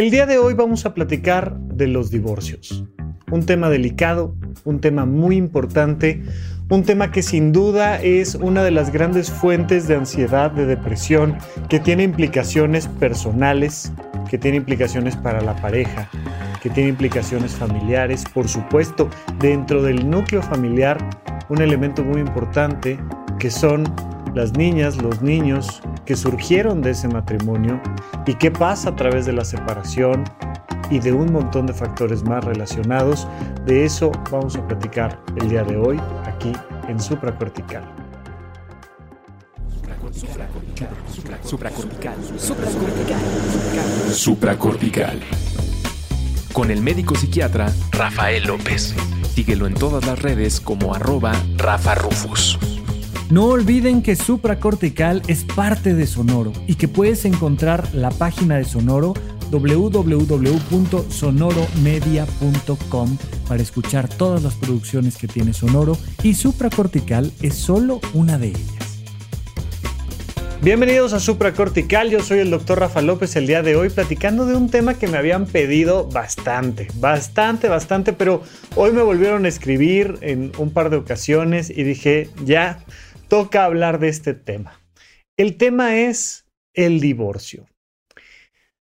El día de hoy vamos a platicar de los divorcios. Un tema delicado, un tema muy importante, un tema que sin duda es una de las grandes fuentes de ansiedad, de depresión, que tiene implicaciones personales, que tiene implicaciones para la pareja, que tiene implicaciones familiares, por supuesto, dentro del núcleo familiar, un elemento muy importante que son las niñas, los niños que surgieron de ese matrimonio y qué pasa a través de la separación y de un montón de factores más relacionados. De eso vamos a platicar el día de hoy aquí en Supracortical. Supracortical. Supracortical. Supracortical. Con el médico psiquiatra Rafael López. Síguelo en todas las redes como arroba Rafa Rufus. No olviden que Supracortical es parte de Sonoro y que puedes encontrar la página de Sonoro www.sonoromedia.com para escuchar todas las producciones que tiene Sonoro y Supracortical es solo una de ellas. Bienvenidos a Supracortical, yo soy el doctor Rafa López el día de hoy platicando de un tema que me habían pedido bastante, bastante, bastante, pero hoy me volvieron a escribir en un par de ocasiones y dije, ya, toca hablar de este tema. El tema es el divorcio.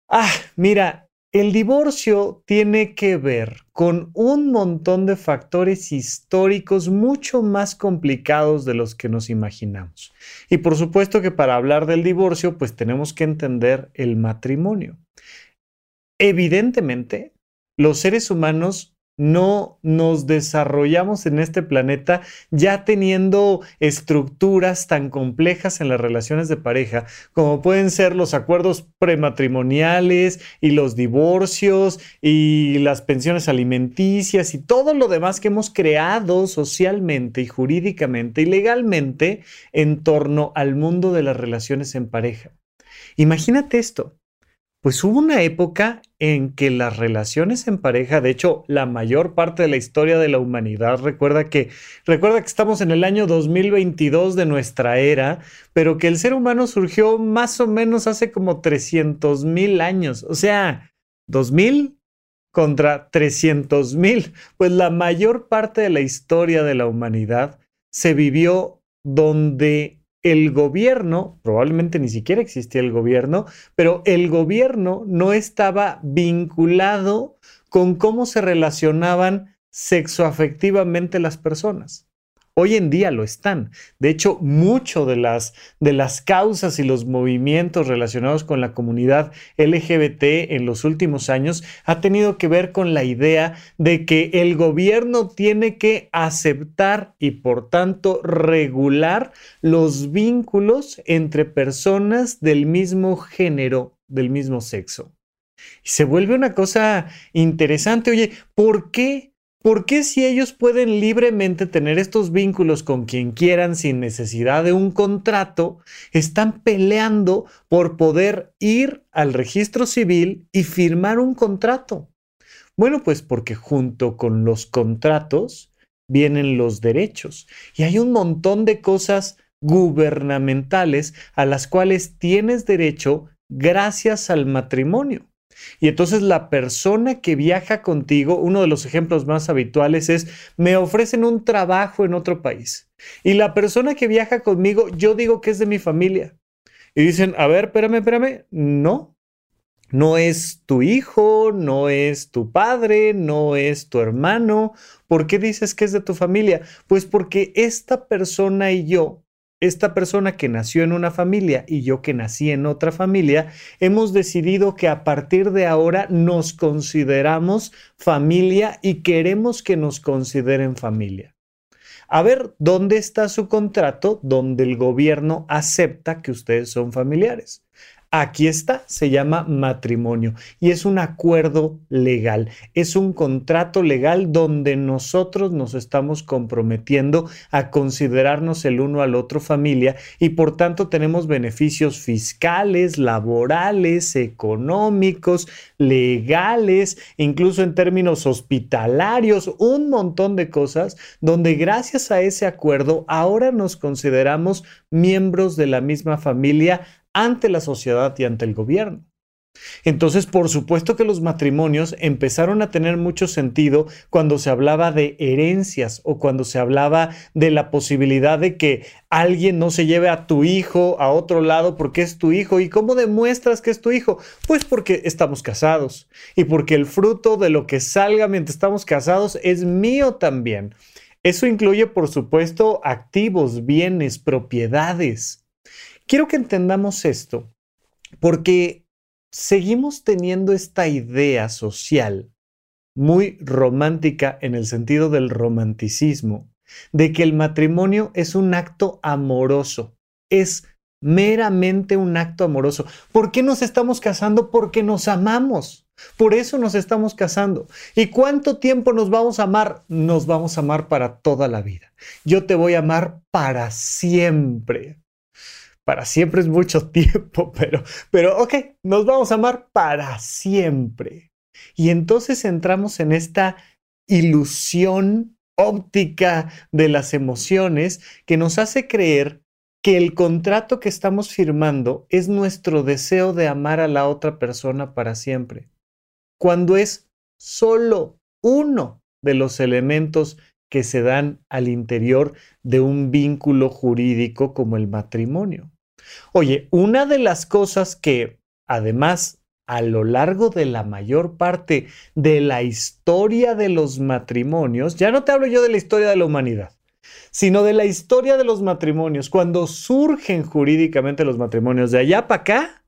Ah, mira, el divorcio tiene que ver con un montón de factores históricos mucho más complicados de los que nos imaginamos. Y por supuesto que para hablar del divorcio, pues tenemos que entender el matrimonio. Evidentemente, los seres humanos no nos desarrollamos en este planeta ya teniendo estructuras tan complejas en las relaciones de pareja como pueden ser los acuerdos prematrimoniales y los divorcios y las pensiones alimenticias y todo lo demás que hemos creado socialmente y jurídicamente y legalmente en torno al mundo de las relaciones en pareja. Imagínate esto. Pues hubo una época en que las relaciones en pareja, de hecho, la mayor parte de la historia de la humanidad, recuerda que, recuerda que estamos en el año 2022 de nuestra era, pero que el ser humano surgió más o menos hace como 300 mil años. O sea, 2000 contra 300 mil. Pues la mayor parte de la historia de la humanidad se vivió donde el gobierno, probablemente ni siquiera existía el gobierno, pero el gobierno no estaba vinculado con cómo se relacionaban sexoafectivamente las personas. Hoy en día lo están. De hecho, mucho de las, de las causas y los movimientos relacionados con la comunidad LGBT en los últimos años ha tenido que ver con la idea de que el gobierno tiene que aceptar y por tanto regular los vínculos entre personas del mismo género, del mismo sexo. Y se vuelve una cosa interesante. Oye, ¿por qué ¿Por qué si ellos pueden libremente tener estos vínculos con quien quieran sin necesidad de un contrato, están peleando por poder ir al registro civil y firmar un contrato? Bueno, pues porque junto con los contratos vienen los derechos y hay un montón de cosas gubernamentales a las cuales tienes derecho gracias al matrimonio. Y entonces la persona que viaja contigo, uno de los ejemplos más habituales es, me ofrecen un trabajo en otro país. Y la persona que viaja conmigo, yo digo que es de mi familia. Y dicen, a ver, espérame, espérame, no. No es tu hijo, no es tu padre, no es tu hermano. ¿Por qué dices que es de tu familia? Pues porque esta persona y yo esta persona que nació en una familia y yo que nací en otra familia, hemos decidido que a partir de ahora nos consideramos familia y queremos que nos consideren familia. A ver, ¿dónde está su contrato donde el gobierno acepta que ustedes son familiares? Aquí está, se llama matrimonio y es un acuerdo legal, es un contrato legal donde nosotros nos estamos comprometiendo a considerarnos el uno al otro familia y por tanto tenemos beneficios fiscales, laborales, económicos, legales, incluso en términos hospitalarios, un montón de cosas donde gracias a ese acuerdo ahora nos consideramos miembros de la misma familia ante la sociedad y ante el gobierno. Entonces, por supuesto que los matrimonios empezaron a tener mucho sentido cuando se hablaba de herencias o cuando se hablaba de la posibilidad de que alguien no se lleve a tu hijo a otro lado porque es tu hijo. ¿Y cómo demuestras que es tu hijo? Pues porque estamos casados y porque el fruto de lo que salga mientras estamos casados es mío también. Eso incluye, por supuesto, activos, bienes, propiedades. Quiero que entendamos esto porque seguimos teniendo esta idea social muy romántica en el sentido del romanticismo, de que el matrimonio es un acto amoroso, es meramente un acto amoroso. ¿Por qué nos estamos casando? Porque nos amamos. Por eso nos estamos casando. ¿Y cuánto tiempo nos vamos a amar? Nos vamos a amar para toda la vida. Yo te voy a amar para siempre para siempre es mucho tiempo, pero, pero ok, nos vamos a amar para siempre. Y entonces entramos en esta ilusión óptica de las emociones que nos hace creer que el contrato que estamos firmando es nuestro deseo de amar a la otra persona para siempre, cuando es solo uno de los elementos que se dan al interior de un vínculo jurídico como el matrimonio. Oye, una de las cosas que además a lo largo de la mayor parte de la historia de los matrimonios, ya no te hablo yo de la historia de la humanidad, sino de la historia de los matrimonios, cuando surgen jurídicamente los matrimonios de allá para acá,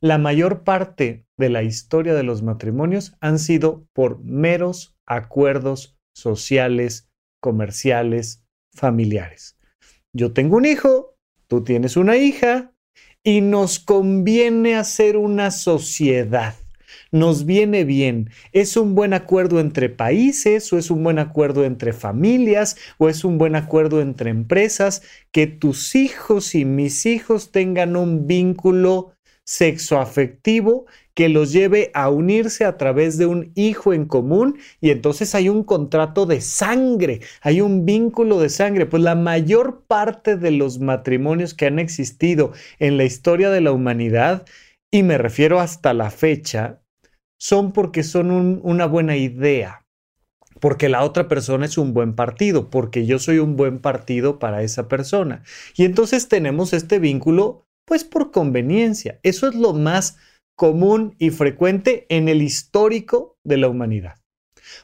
la mayor parte de la historia de los matrimonios han sido por meros acuerdos sociales, comerciales, familiares. Yo tengo un hijo, tú tienes una hija y nos conviene hacer una sociedad. Nos viene bien. ¿Es un buen acuerdo entre países o es un buen acuerdo entre familias o es un buen acuerdo entre empresas que tus hijos y mis hijos tengan un vínculo sexoafectivo que los lleve a unirse a través de un hijo en común y entonces hay un contrato de sangre, hay un vínculo de sangre. Pues la mayor parte de los matrimonios que han existido en la historia de la humanidad, y me refiero hasta la fecha, son porque son una buena idea, porque la otra persona es un buen partido, porque yo soy un buen partido para esa persona. Y entonces tenemos este vínculo, pues por conveniencia. Eso es lo más común y frecuente en el histórico de la humanidad.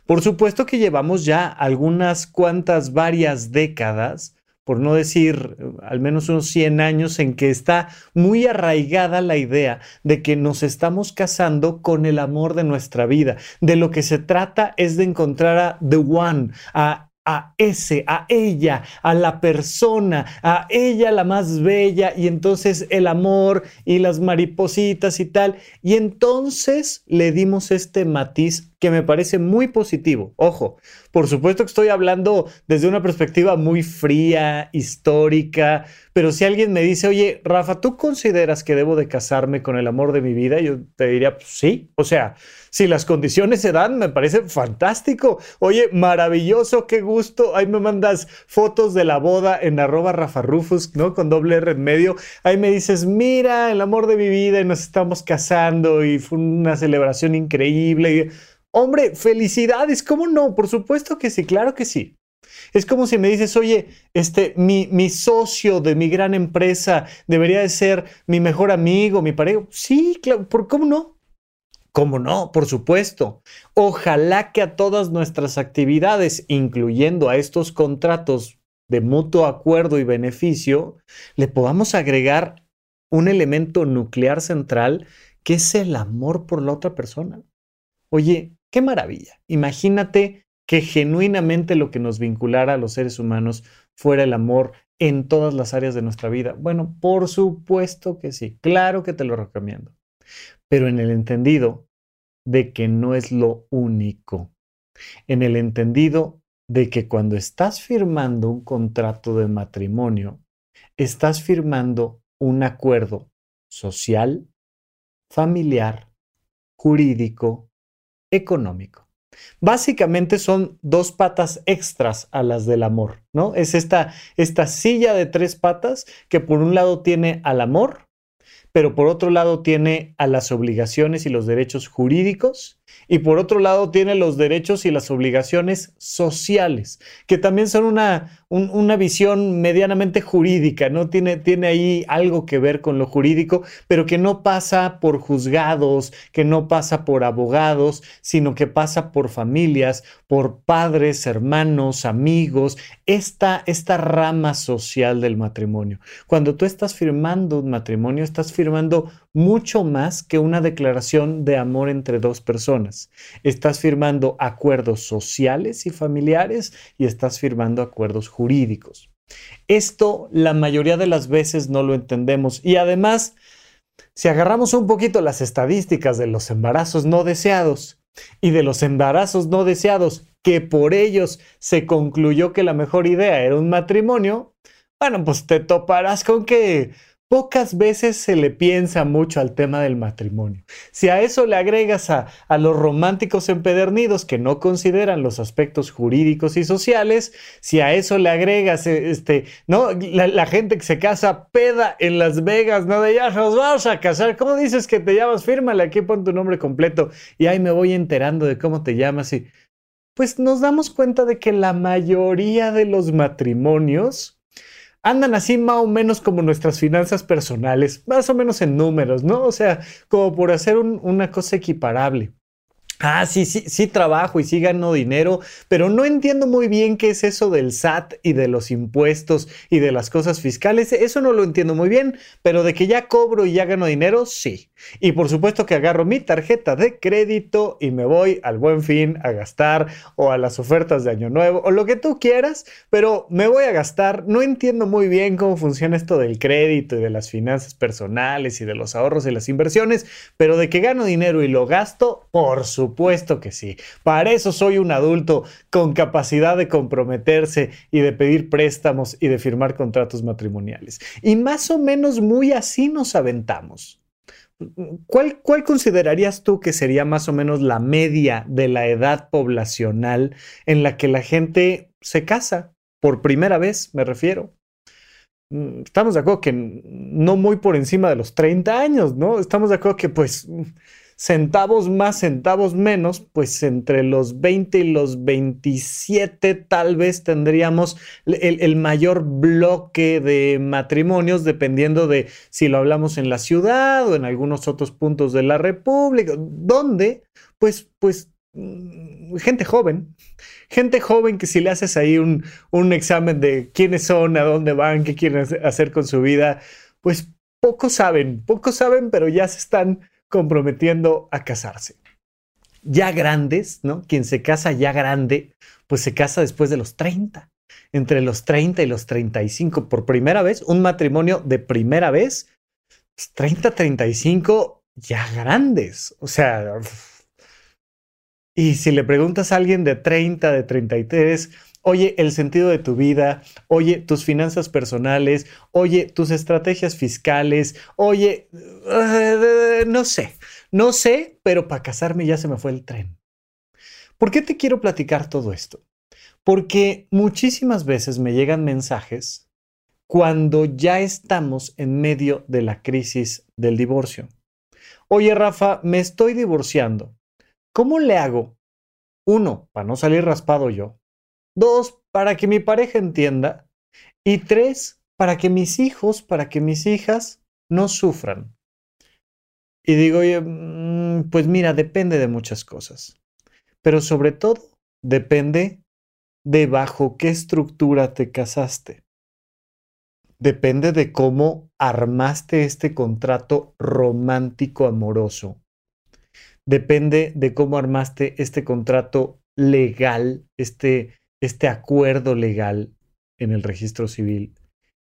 Por supuesto que llevamos ya algunas cuantas varias décadas, por no decir eh, al menos unos 100 años, en que está muy arraigada la idea de que nos estamos casando con el amor de nuestra vida. De lo que se trata es de encontrar a The One, a a ese, a ella, a la persona, a ella la más bella y entonces el amor y las maripositas y tal. Y entonces le dimos este matiz que me parece muy positivo. Ojo, por supuesto que estoy hablando desde una perspectiva muy fría, histórica, pero si alguien me dice, oye, Rafa, ¿tú consideras que debo de casarme con el amor de mi vida? Yo te diría, pues, sí, o sea, si las condiciones se dan, me parece fantástico. Oye, maravilloso, qué gusto. Ahí me mandas fotos de la boda en arroba Rafa Rufus, ¿no? Con doble R en medio. Ahí me dices, mira, el amor de mi vida y nos estamos casando y fue una celebración increíble. Hombre, felicidades, ¿cómo no? Por supuesto que sí, claro que sí. Es como si me dices, oye, este, mi, socio de mi gran empresa debería de ser mi mejor amigo, mi pareja. Sí, claro, ¿por cómo no? ¿Cómo no? Por supuesto. Ojalá que a todas nuestras actividades, incluyendo a estos contratos de mutuo acuerdo y beneficio, le podamos agregar un elemento nuclear central que es el amor por la otra persona. Oye, Qué maravilla. Imagínate que genuinamente lo que nos vinculara a los seres humanos fuera el amor en todas las áreas de nuestra vida. Bueno, por supuesto que sí, claro que te lo recomiendo, pero en el entendido de que no es lo único, en el entendido de que cuando estás firmando un contrato de matrimonio, estás firmando un acuerdo social, familiar, jurídico, económico. Básicamente son dos patas extras a las del amor, ¿no? Es esta, esta silla de tres patas que por un lado tiene al amor, pero por otro lado tiene a las obligaciones y los derechos jurídicos y por otro lado tiene los derechos y las obligaciones sociales, que también son una, una visión medianamente jurídica, ¿no? Tiene, tiene ahí algo que ver con lo jurídico, pero que no pasa por juzgados, que no pasa por abogados, sino que pasa por familias, por padres, hermanos, amigos, esta, esta rama social del matrimonio. Cuando tú estás firmando un matrimonio, estás firmando mucho más que una declaración de amor entre dos personas. Estás firmando acuerdos sociales y familiares y estás firmando acuerdos jurídicos. Esto la mayoría de las veces no lo entendemos y además, si agarramos un poquito las estadísticas de los embarazos no deseados y de los embarazos no deseados, que por ellos se concluyó que la mejor idea era un matrimonio, bueno, pues te toparás con que Pocas veces se le piensa mucho al tema del matrimonio. Si a eso le agregas a, los románticos empedernidos que no consideran los aspectos jurídicos y sociales, si a eso le agregas eh, este, ¿no? La, gente que se casa peda en Las Vegas, ¿no? De ya nos vamos a casar. ¿Cómo dices que te llamas? Fírmale aquí, pon tu nombre completo. Y ahí me voy enterando de cómo te llamas. Y pues nos damos cuenta de que la mayoría de los matrimonios andan así más o menos como nuestras finanzas personales, más o menos en números, ¿no? O sea, como por hacer una cosa equiparable. Ah, sí, sí, sí trabajo y sí gano dinero, pero no entiendo muy bien qué es eso del SAT y de los impuestos y de las cosas fiscales. Eso no lo entiendo muy bien, pero de que ya cobro y ya gano dinero, sí. Y por supuesto que agarro mi tarjeta de crédito y me voy al buen fin a gastar o a las ofertas de Año Nuevo o lo que tú quieras, pero me voy a gastar. No entiendo muy bien cómo funciona esto del crédito y de las finanzas personales y de los ahorros y las inversiones, pero de que gano dinero y lo gasto, por supuesto supuesto que sí. Para eso soy un adulto con capacidad de comprometerse y de pedir préstamos y de firmar contratos matrimoniales. Y más o menos muy así nos aventamos. ¿Cuál, ¿Cuál, considerarías tú que sería más o menos la media de la edad poblacional en la que la gente se casa? Por primera vez, me refiero. Mm, estamos de acuerdo que no muy por encima de los 30 años, ¿no? Estamos de acuerdo que pues centavos más, centavos menos, pues entre los 20 y los 27 tal vez tendríamos el, mayor bloque de matrimonios, dependiendo de si lo hablamos en la ciudad o en algunos otros puntos de la República, donde, pues, pues, mm, gente joven, gente joven que si le haces ahí un, un examen de quiénes son, a dónde van, qué quieren hacer con su vida, pues pocos saben, pocos saben, pero ya se están comprometiendo a casarse. Ya grandes, ¿no? Quien se casa ya grande, pues se casa después de los 30. Entre los 30 y los 35, por primera vez, un matrimonio de primera vez, 30, pues 35 ya grandes. O sea, y si le preguntas a alguien de 30, de 33, oye, el sentido de tu vida, oye, tus finanzas personales, oye, tus estrategias fiscales, oye, eh, no sé, no sé, pero para casarme ya se me fue el tren. ¿Por qué te quiero platicar todo esto? Porque muchísimas veces me llegan mensajes cuando ya estamos en medio de la crisis del divorcio. Oye, Rafa, me estoy divorciando. ¿Cómo le hago? Uno, para no salir raspado yo. Dos, para que mi pareja entienda. Y tres, para que mis hijos, para que mis hijas no sufran. Y digo, mm, pues mira, depende de muchas cosas. Pero sobre todo, depende de bajo qué estructura te casaste. Depende de cómo armaste este contrato romántico amoroso. Depende de cómo armaste este contrato legal, este este acuerdo legal en el registro civil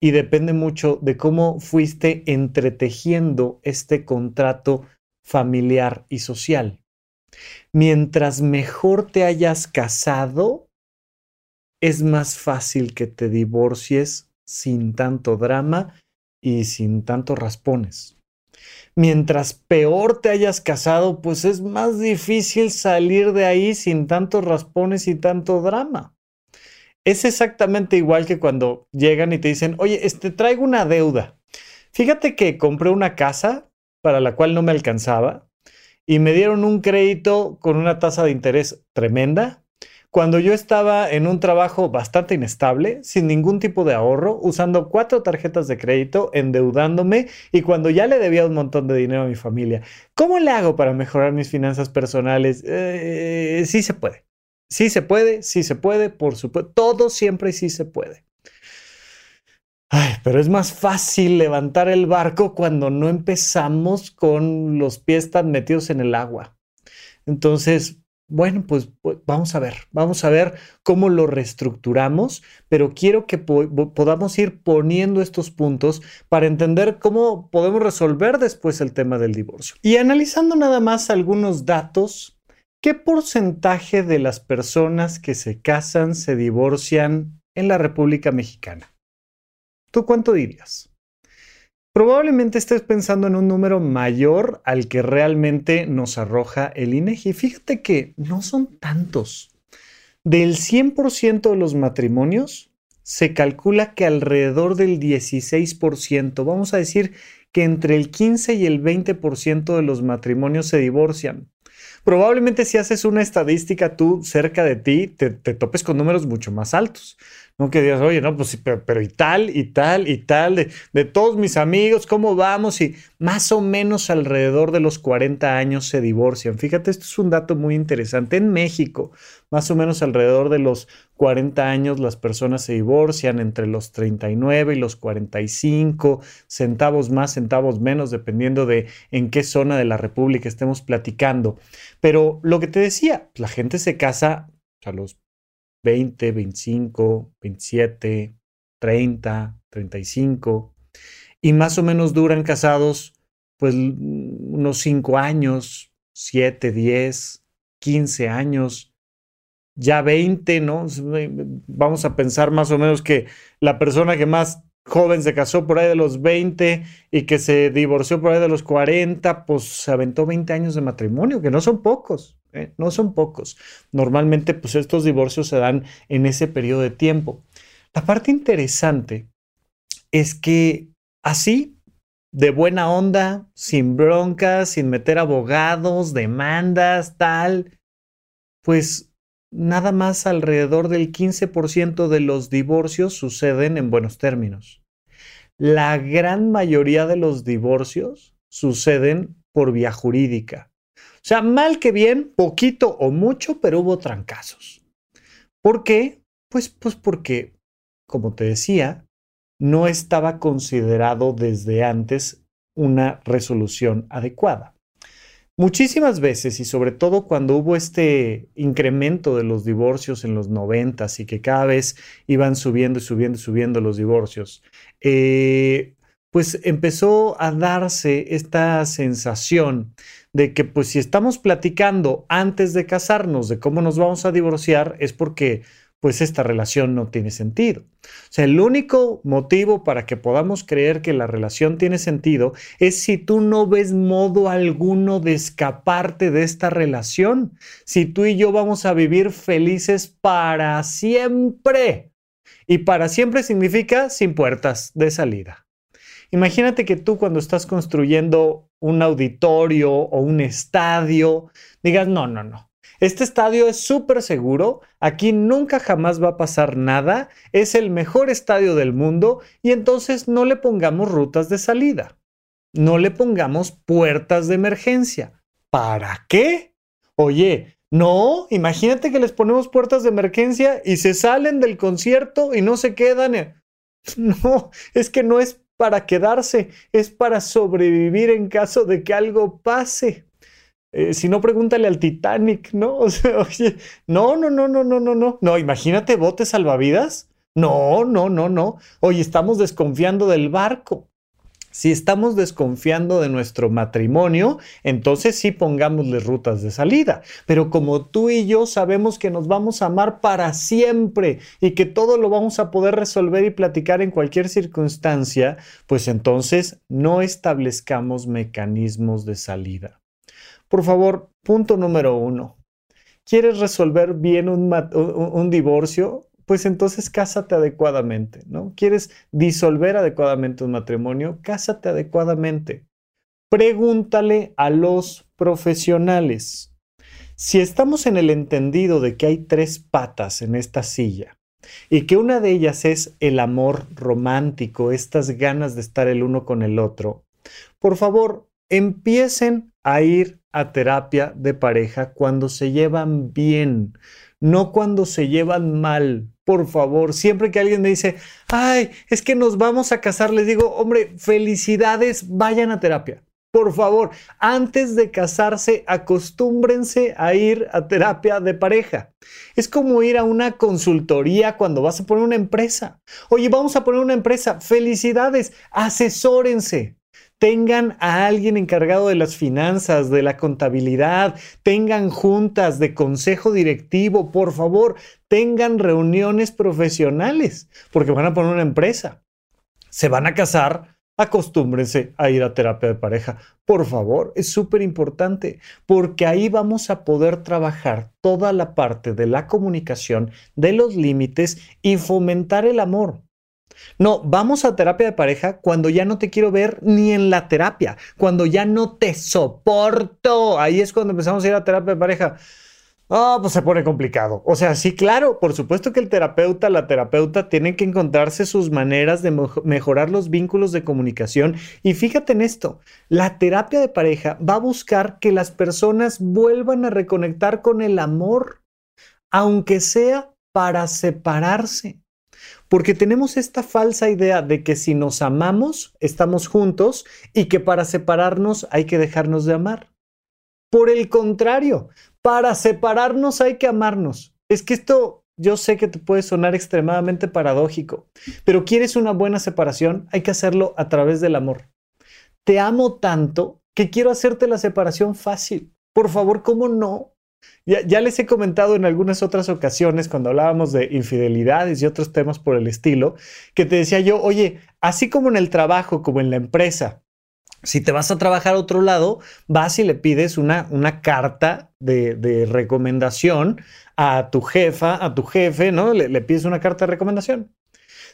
y depende mucho de cómo fuiste entretejiendo este contrato familiar y social. Mientras mejor te hayas casado, es más fácil que te divorcies sin tanto drama y sin tantos raspones. Mientras peor te hayas casado, pues es más difícil salir de ahí sin tantos raspones y tanto drama es exactamente igual que cuando llegan y te dicen, oye, este, traigo una deuda. Fíjate que compré una casa para la cual no me alcanzaba y me dieron un crédito con una tasa de interés tremenda cuando yo estaba en un trabajo bastante inestable, sin ningún tipo de ahorro, usando cuatro tarjetas de crédito, endeudándome y cuando ya le debía un montón de dinero a mi familia. ¿Cómo le hago para mejorar mis finanzas personales? Eh, sí se puede. Sí se puede, sí se puede, por supuesto. Todo siempre sí se puede. Ay, pero es más fácil levantar el barco cuando no empezamos con los pies tan metidos en el agua. Entonces, bueno, pues, pues, vamos a ver, vamos a ver cómo lo reestructuramos, pero quiero que podamos ir poniendo estos puntos para entender cómo podemos resolver después el tema del divorcio. Y analizando nada más algunos datos, ¿qué porcentaje de las personas que se casan se divorcian en la República Mexicana? ¿Tú cuánto dirías? Probablemente estés pensando en un número mayor al que realmente nos arroja el INEGI. Fíjate que no son tantos. Del 100% de los matrimonios, se calcula que alrededor del 16%, vamos a decir que entre el 15 y el 20% de los matrimonios se divorcian. Probablemente si haces una estadística tú cerca de ti, te, topes con números mucho más altos. No que digas, oye, no, pues sí, pero, y tal, y tal, y tal, de, de, todos mis amigos, ¿cómo vamos? Y más o menos alrededor de los 40 años se divorcian. Fíjate, esto es un dato muy interesante. En México, más o menos alrededor de los 40 años las personas se divorcian entre los 39 y los 45, centavos más, centavos menos, dependiendo de en qué zona de la República estemos platicando. Pero lo que te decía, la gente se casa a los 20, 25, 27, 30, 35 y más o menos duran casados pues unos 5 años, 7, 10, 15 años, ya 20, ¿no? Vamos a pensar más o menos que la persona que más joven se casó por ahí de los 20 y que se divorció por ahí de los 40, pues se aventó 20 años de matrimonio, que no son pocos. ¿eh? no son pocos. Normalmente, pues estos divorcios se dan en ese periodo de tiempo. La parte interesante es que así, de buena onda, sin broncas, sin meter abogados, demandas, tal, pues nada más alrededor del 15% de los divorcios suceden en buenos términos. La gran mayoría de los divorcios suceden por vía jurídica. O sea, mal que bien, poquito o mucho, pero hubo trancazos. ¿Por qué? Pues, pues porque, como te decía, no estaba considerado desde antes una resolución adecuada. Muchísimas veces, y sobre todo cuando hubo este incremento de los divorcios en los noventas y que cada vez iban subiendo y subiendo y subiendo los divorcios, eh, pues empezó a darse esta sensación de que pues si estamos platicando antes de casarnos de cómo nos vamos a divorciar es porque pues esta relación no tiene sentido. O sea, el único motivo para que podamos creer que la relación tiene sentido es si tú no ves modo alguno de escaparte de esta relación, si tú y yo vamos a vivir felices para siempre. Y para siempre significa sin puertas de salida. Imagínate que tú cuando estás construyendo un auditorio o un estadio, digas, no, no, no. Este estadio es súper seguro, aquí nunca jamás va a pasar nada, es el mejor estadio del mundo y entonces no le pongamos rutas de salida, no le pongamos puertas de emergencia. ¿Para qué? Oye, no, imagínate que les ponemos puertas de emergencia y se salen del concierto y no se quedan. No, es que no es para quedarse, es para sobrevivir en caso de que algo pase. Eh, si no, pregúntale al Titanic, ¿no? O oye, no, no, no, no, no, no, no. No, imagínate botes salvavidas. No, no, no, no. Oye, estamos desconfiando del barco. Si estamos desconfiando de nuestro matrimonio, entonces sí pongámosle rutas de salida. Pero como tú y yo sabemos que nos vamos a amar para siempre y que todo lo vamos a poder resolver y platicar en cualquier circunstancia, pues entonces no establezcamos mecanismos de salida. Por favor, punto número uno. ¿Quieres resolver bien un, divorcio? pues entonces cásate adecuadamente, ¿no? ¿Quieres disolver adecuadamente un matrimonio? Cásate adecuadamente. Pregúntale a los profesionales. Si estamos en el entendido de que hay tres patas en esta silla y que una de ellas es el amor romántico, estas ganas de estar el uno con el otro, por favor, empiecen a ir a terapia de pareja cuando se llevan bien, no cuando se llevan mal. Por favor, siempre que alguien me dice, ay, es que nos vamos a casar, les digo, hombre, felicidades, vayan a terapia. Por favor, antes de casarse, acostúmbrense a ir a terapia de pareja. Es como ir a una consultoría cuando vas a poner una empresa. Oye, vamos a poner una empresa. Felicidades, asesórense. Tengan a alguien encargado de las finanzas, de la contabilidad, tengan juntas de consejo directivo, por favor, tengan reuniones profesionales, porque van a poner una empresa. Se van a casar, acostúmbrense a ir a terapia de pareja. Por favor, es súper importante porque ahí vamos a poder trabajar toda la parte de la comunicación, de los límites y fomentar el amor. No, vamos a terapia de pareja cuando ya no te quiero ver ni en la terapia, cuando ya no te soporto. Ahí es cuando empezamos a ir a terapia de pareja. Ah, pues se pone complicado. O sea, sí, claro, por supuesto que el terapeuta, la terapeuta tienen que encontrarse sus maneras de mejorar los vínculos de comunicación. Y fíjate en esto, la terapia de pareja va a buscar que las personas vuelvan a reconectar con el amor, aunque sea para separarse. Porque tenemos esta falsa idea de que si nos amamos, estamos juntos y que para separarnos hay que dejarnos de amar. Por el contrario, para separarnos hay que amarnos. Es que esto yo sé que te puede sonar extremadamente paradójico, pero quieres una buena separación, hay que hacerlo a través del amor. Te amo tanto que quiero hacerte la separación fácil. Por favor, ¿cómo no? Ya, les he comentado en algunas otras ocasiones cuando hablábamos de infidelidades y otros temas por el estilo, que te decía yo, oye, así como en el trabajo, como en la empresa, si te vas a trabajar a otro lado, vas y le pides una, una carta de, recomendación a tu jefa, a tu jefe, ¿no? Le, le, pides una carta de recomendación.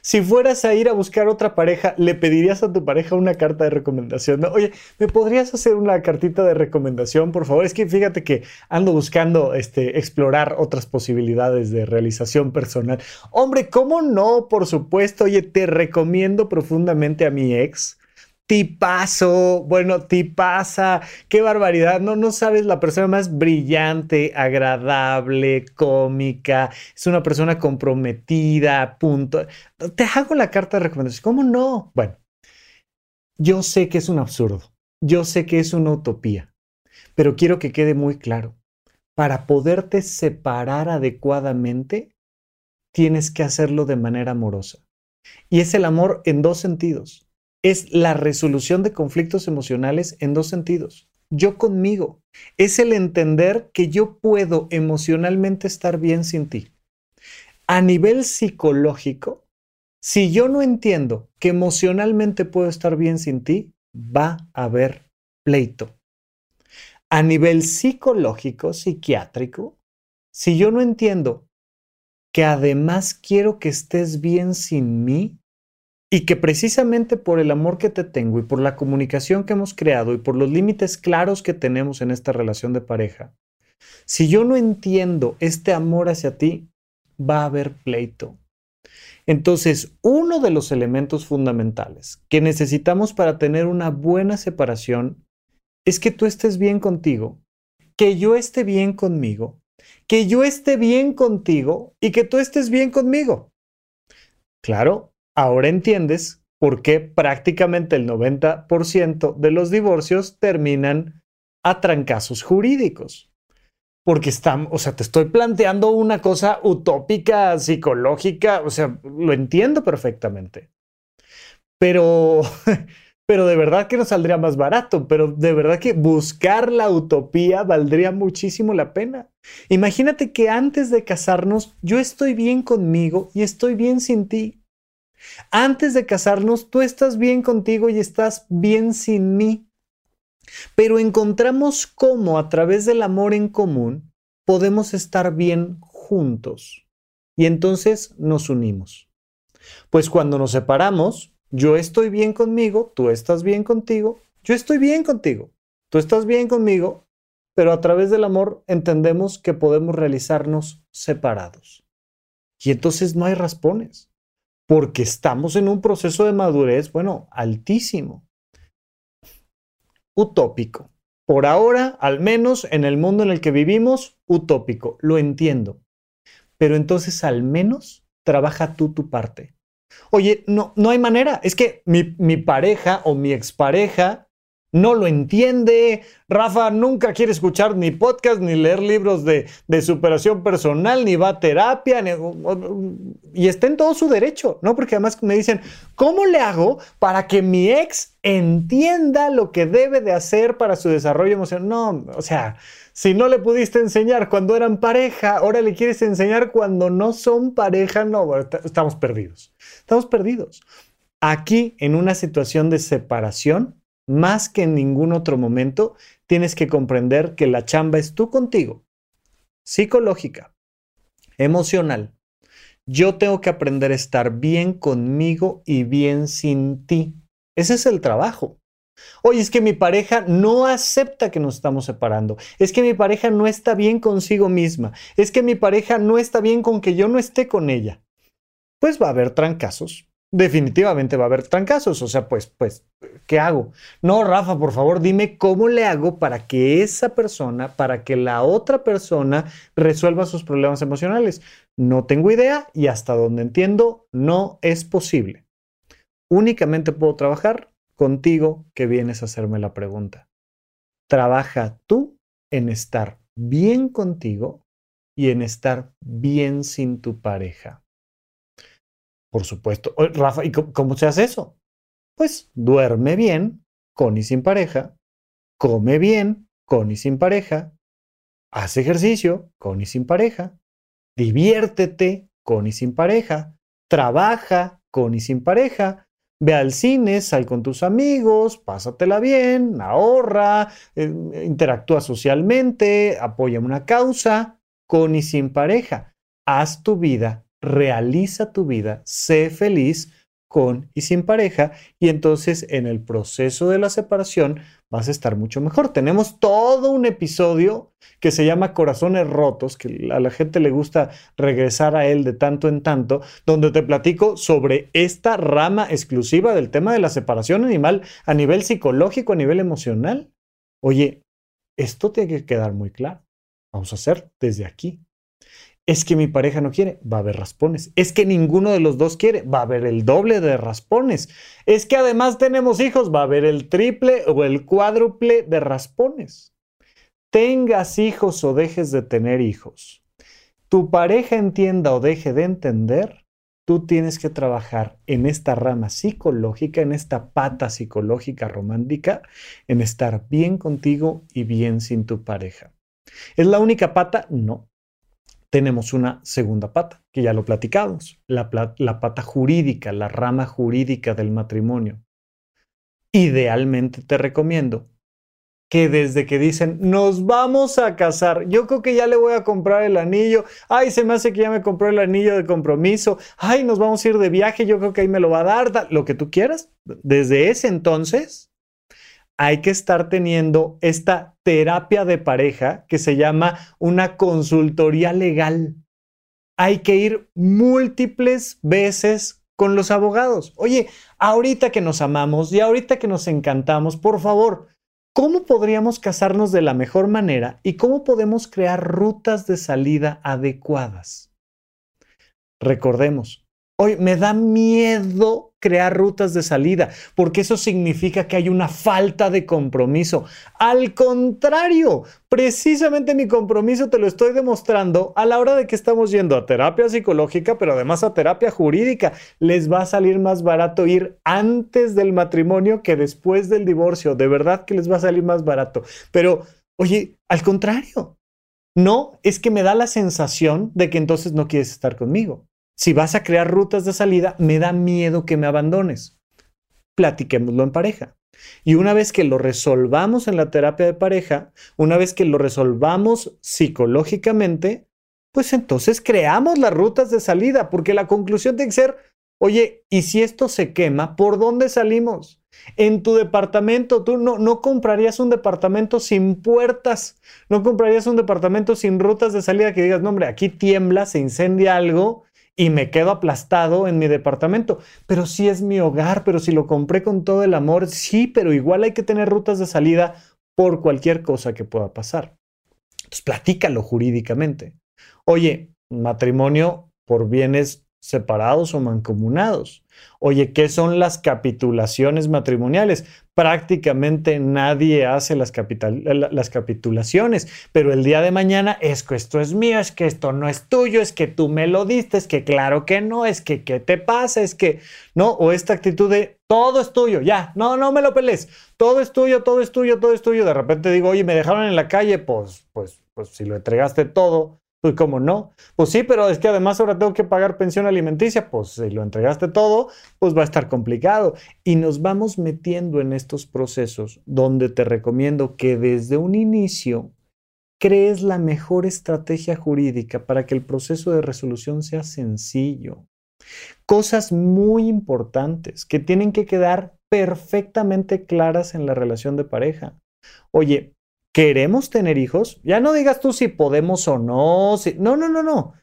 Si fueras a ir a buscar otra pareja, ¿le pedirías a tu pareja una carta de recomendación? Oye, ¿me podrías hacer una cartita de recomendación, por favor? Es que fíjate que ando buscando este, explorar otras posibilidades de realización personal. Hombre, ¿cómo no? Por supuesto, oye, te recomiendo profundamente a mi ex tipazo, bueno, tipaza, qué barbaridad, no, no sabes la persona más brillante, agradable, cómica, es una persona comprometida, punto. Te hago la carta de recomendación, ¿cómo no? Bueno, yo sé que es un absurdo, yo sé que es una utopía, pero quiero que quede muy claro, para poderte separar adecuadamente, tienes que hacerlo de manera amorosa. Y es el amor en dos sentidos es la resolución de conflictos emocionales en dos sentidos. Yo conmigo. Es el entender que yo puedo emocionalmente estar bien sin ti. A nivel psicológico, si yo no entiendo que emocionalmente puedo estar bien sin ti, va a haber pleito. A nivel psicológico, psiquiátrico, si yo no entiendo que además quiero que estés bien sin mí, y que precisamente por el amor que te tengo y por la comunicación que hemos creado y por los límites claros que tenemos en esta relación de pareja, si yo no entiendo este amor hacia ti, va a haber pleito. Entonces, uno de los elementos fundamentales que necesitamos para tener una buena separación es que tú estés bien contigo, que yo esté bien conmigo, que yo esté bien contigo y que tú estés bien conmigo. Claro, ahora entiendes por qué prácticamente el 90% de los divorcios terminan a trancazos jurídicos. Porque están, o sea, te estoy planteando una cosa utópica, psicológica, o sea, lo entiendo perfectamente. Pero, pero de verdad que nos saldría más barato, pero de verdad que buscar la utopía valdría muchísimo la pena. Imagínate que antes de casarnos yo estoy bien conmigo y estoy bien sin ti. Antes de casarnos, tú estás bien contigo y estás bien sin mí. Pero encontramos cómo a través del amor en común podemos estar bien juntos. y entonces nos unimos. Pues cuando nos separamos, yo estoy bien conmigo, tú estás bien contigo, yo estoy bien contigo, tú estás bien conmigo, pero a través del amor entendemos que podemos realizarnos separados. Y entonces no hay raspones, porque estamos en un proceso de madurez, bueno, altísimo, utópico. Por ahora, al menos en el mundo en el que vivimos, utópico, lo entiendo. Pero entonces al menos trabaja tú tu parte. Oye, no, no hay manera. Es que mi, mi pareja o mi expareja no lo entiende. Rafa nunca quiere escuchar ni podcast, ni leer libros de, superación personal, ni va a terapia, y está en todo su derecho, ¿no? Porque además me dicen, ¿cómo le hago para que mi ex entienda lo que debe de hacer para su desarrollo emocional? No, o sea, si no le pudiste enseñar cuando eran pareja, ahora le quieres enseñar cuando no son pareja, no, estamos perdidos. Estamos perdidos. Aquí, en una situación de separación, más que en ningún otro momento, tienes que comprender que la chamba es tú contigo, psicológica, emocional. Yo tengo que aprender a estar bien conmigo y bien sin ti. Ese es el trabajo. Oye, es que mi pareja no acepta que nos estamos separando. Es que mi pareja no está bien consigo misma. Es que mi pareja no está bien con que yo no esté con ella. Pues va a haber trancazos, definitivamente va a haber trancazos. O sea, pues, pues, ¿qué hago? No, Rafa, por favor, dime cómo le hago para que esa persona, para que la otra persona resuelva sus problemas emocionales. No tengo idea y hasta donde entiendo, no es posible. Únicamente puedo trabajar contigo que vienes a hacerme la pregunta. Trabaja tú en estar bien contigo y en estar bien sin tu pareja. Por supuesto. Rafa, ¿y cómo se hace eso? Pues duerme bien, con y sin pareja, come bien, con y sin pareja, hace ejercicio, con y sin pareja, diviértete, con y sin pareja, trabaja, con y sin pareja, ve al cine, sal con tus amigos, pásatela bien, ahorra, eh, interactúa socialmente, apoya una causa, con y sin pareja. Haz tu vida realiza tu vida, sé feliz con y sin pareja y entonces en el proceso de la separación vas a estar mucho mejor. Tenemos todo un episodio que se llama Corazones Rotos, que a la gente le gusta regresar a él de tanto en tanto, donde te platico sobre esta rama exclusiva del tema de la separación animal a nivel psicológico, a nivel emocional. Oye, esto tiene que quedar muy claro. Vamos a hacer desde aquí. Es que mi pareja no quiere, va a haber raspones. Es que ninguno de los dos quiere, va a haber el doble de raspones. Es que además tenemos hijos, va a haber el triple o el cuádruple de raspones. Tengas hijos o dejes de tener hijos. Tu pareja entienda o deje de entender, tú tienes que trabajar en esta rama psicológica, en esta pata psicológica romántica, en estar bien contigo y bien sin tu pareja. ¿Es la única pata? No tenemos una segunda pata, que ya lo platicamos, la, la, pata jurídica, la rama jurídica del matrimonio. Idealmente te recomiendo que desde que dicen, nos vamos a casar, yo creo que ya le voy a comprar el anillo, ay, se me hace que ya me compró el anillo de compromiso, ay, nos vamos a ir de viaje, yo creo que ahí me lo va a dar, lo que tú quieras. Desde ese entonces, hay que estar teniendo esta terapia de pareja que se llama una consultoría legal. Hay que ir múltiples veces con los abogados. Oye, ahorita que nos amamos y ahorita que nos encantamos, por favor, ¿cómo podríamos casarnos de la mejor manera y cómo podemos crear rutas de salida adecuadas? Recordemos, hoy me da miedo crear rutas de salida, porque eso significa que hay una falta de compromiso. Al contrario, precisamente mi compromiso te lo estoy demostrando a la hora de que estamos yendo a terapia psicológica, pero además a terapia jurídica. Les va a salir más barato ir antes del matrimonio que después del divorcio. De verdad que les va a salir más barato. Pero, oye, al contrario. No, es que me da la sensación de que entonces no quieres estar conmigo si vas a crear rutas de salida, me da miedo que me abandones. Platiquémoslo en pareja. Y una vez que lo resolvamos en la terapia de pareja, una vez que lo resolvamos psicológicamente, pues entonces creamos las rutas de salida, porque la conclusión tiene que ser, oye, ¿y si esto se quema, por dónde salimos? En tu departamento, tú no, no comprarías un departamento sin puertas, no comprarías un departamento sin rutas de salida que digas, no, hombre, aquí tiembla, se incendia algo y me quedo aplastado en mi departamento. Pero si es mi hogar, pero si lo compré con todo el amor, sí, pero igual hay que tener rutas de salida por cualquier cosa que pueda pasar. Entonces, platícalo jurídicamente. Oye, matrimonio por bienes separados o mancomunados. Oye, ¿qué son las capitulaciones matrimoniales? Prácticamente nadie hace las, las, capitulaciones, pero el día de mañana es que esto es mío, es que esto no es tuyo, es que tú me lo diste, es que claro que no, es que qué te pasa, es que no, o esta actitud de todo es tuyo, ya, no, no me lo pelees, todo es tuyo, todo es tuyo, todo es tuyo. De repente digo, oye, me dejaron en la calle, pues, pues, pues si lo entregaste todo, pues cómo no. Pues sí, pero es que además ahora tengo que pagar pensión alimenticia. Pues si lo entregaste todo, pues va a estar complicado. Y nos vamos metiendo en estos procesos donde te recomiendo que desde un inicio crees la mejor estrategia jurídica para que el proceso de resolución sea sencillo. Cosas muy importantes que tienen que quedar perfectamente claras en la relación de pareja. Oye, ¿Queremos tener hijos? Ya no digas tú si podemos o no. No, no, no, no.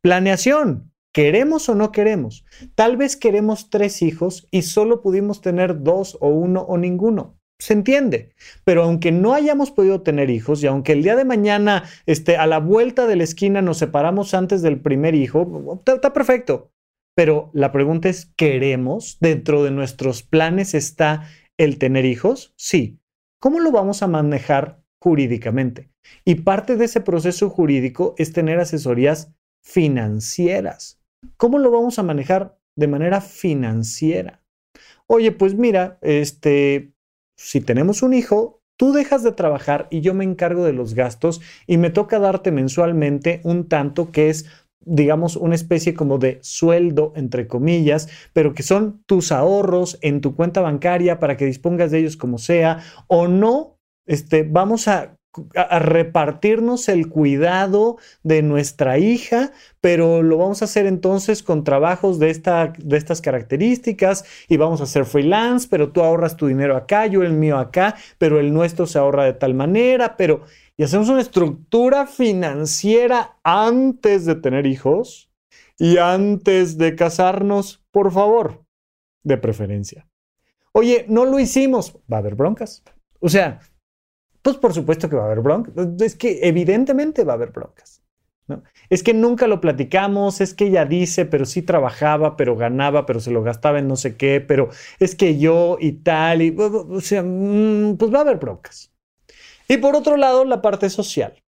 Planeación. ¿Queremos o no queremos? Tal vez queremos tres hijos y solo pudimos tener dos o uno o ninguno. Se entiende. Pero aunque no hayamos podido tener hijos y aunque el día de mañana este, a la vuelta de la esquina nos separamos antes del primer hijo, está perfecto. Pero la pregunta es, ¿queremos? ¿Dentro de nuestros planes está el tener hijos? Sí. ¿Cómo lo vamos a manejar jurídicamente. Y parte de ese proceso jurídico es tener asesorías financieras. ¿Cómo lo vamos a manejar de manera financiera? Oye, pues mira, este, si tenemos un hijo, tú dejas de trabajar y yo me encargo de los gastos y me toca darte mensualmente un tanto que es digamos, una especie como de sueldo, entre comillas, pero que son tus ahorros en tu cuenta bancaria para que dispongas de ellos como sea, o no este, vamos a, repartirnos el cuidado de nuestra hija, pero lo vamos a hacer entonces con trabajos de, esta, de estas características y vamos a hacer freelance, pero tú ahorras tu dinero acá, yo el mío acá, pero el nuestro se ahorra de tal manera, pero... Y hacemos una estructura financiera antes de tener hijos y antes de casarnos, por favor, de preferencia. Oye, no lo hicimos, va a haber broncas. O sea, pues por supuesto que va a haber broncas. Es que evidentemente va a haber broncas. ¿no? Es que nunca lo platicamos, es que ella dice, pero sí trabajaba, pero ganaba, pero se lo gastaba en no sé qué, pero es que yo y tal, y, o sea, mm, pues va a haber broncas. Y por otro lado, la parte social,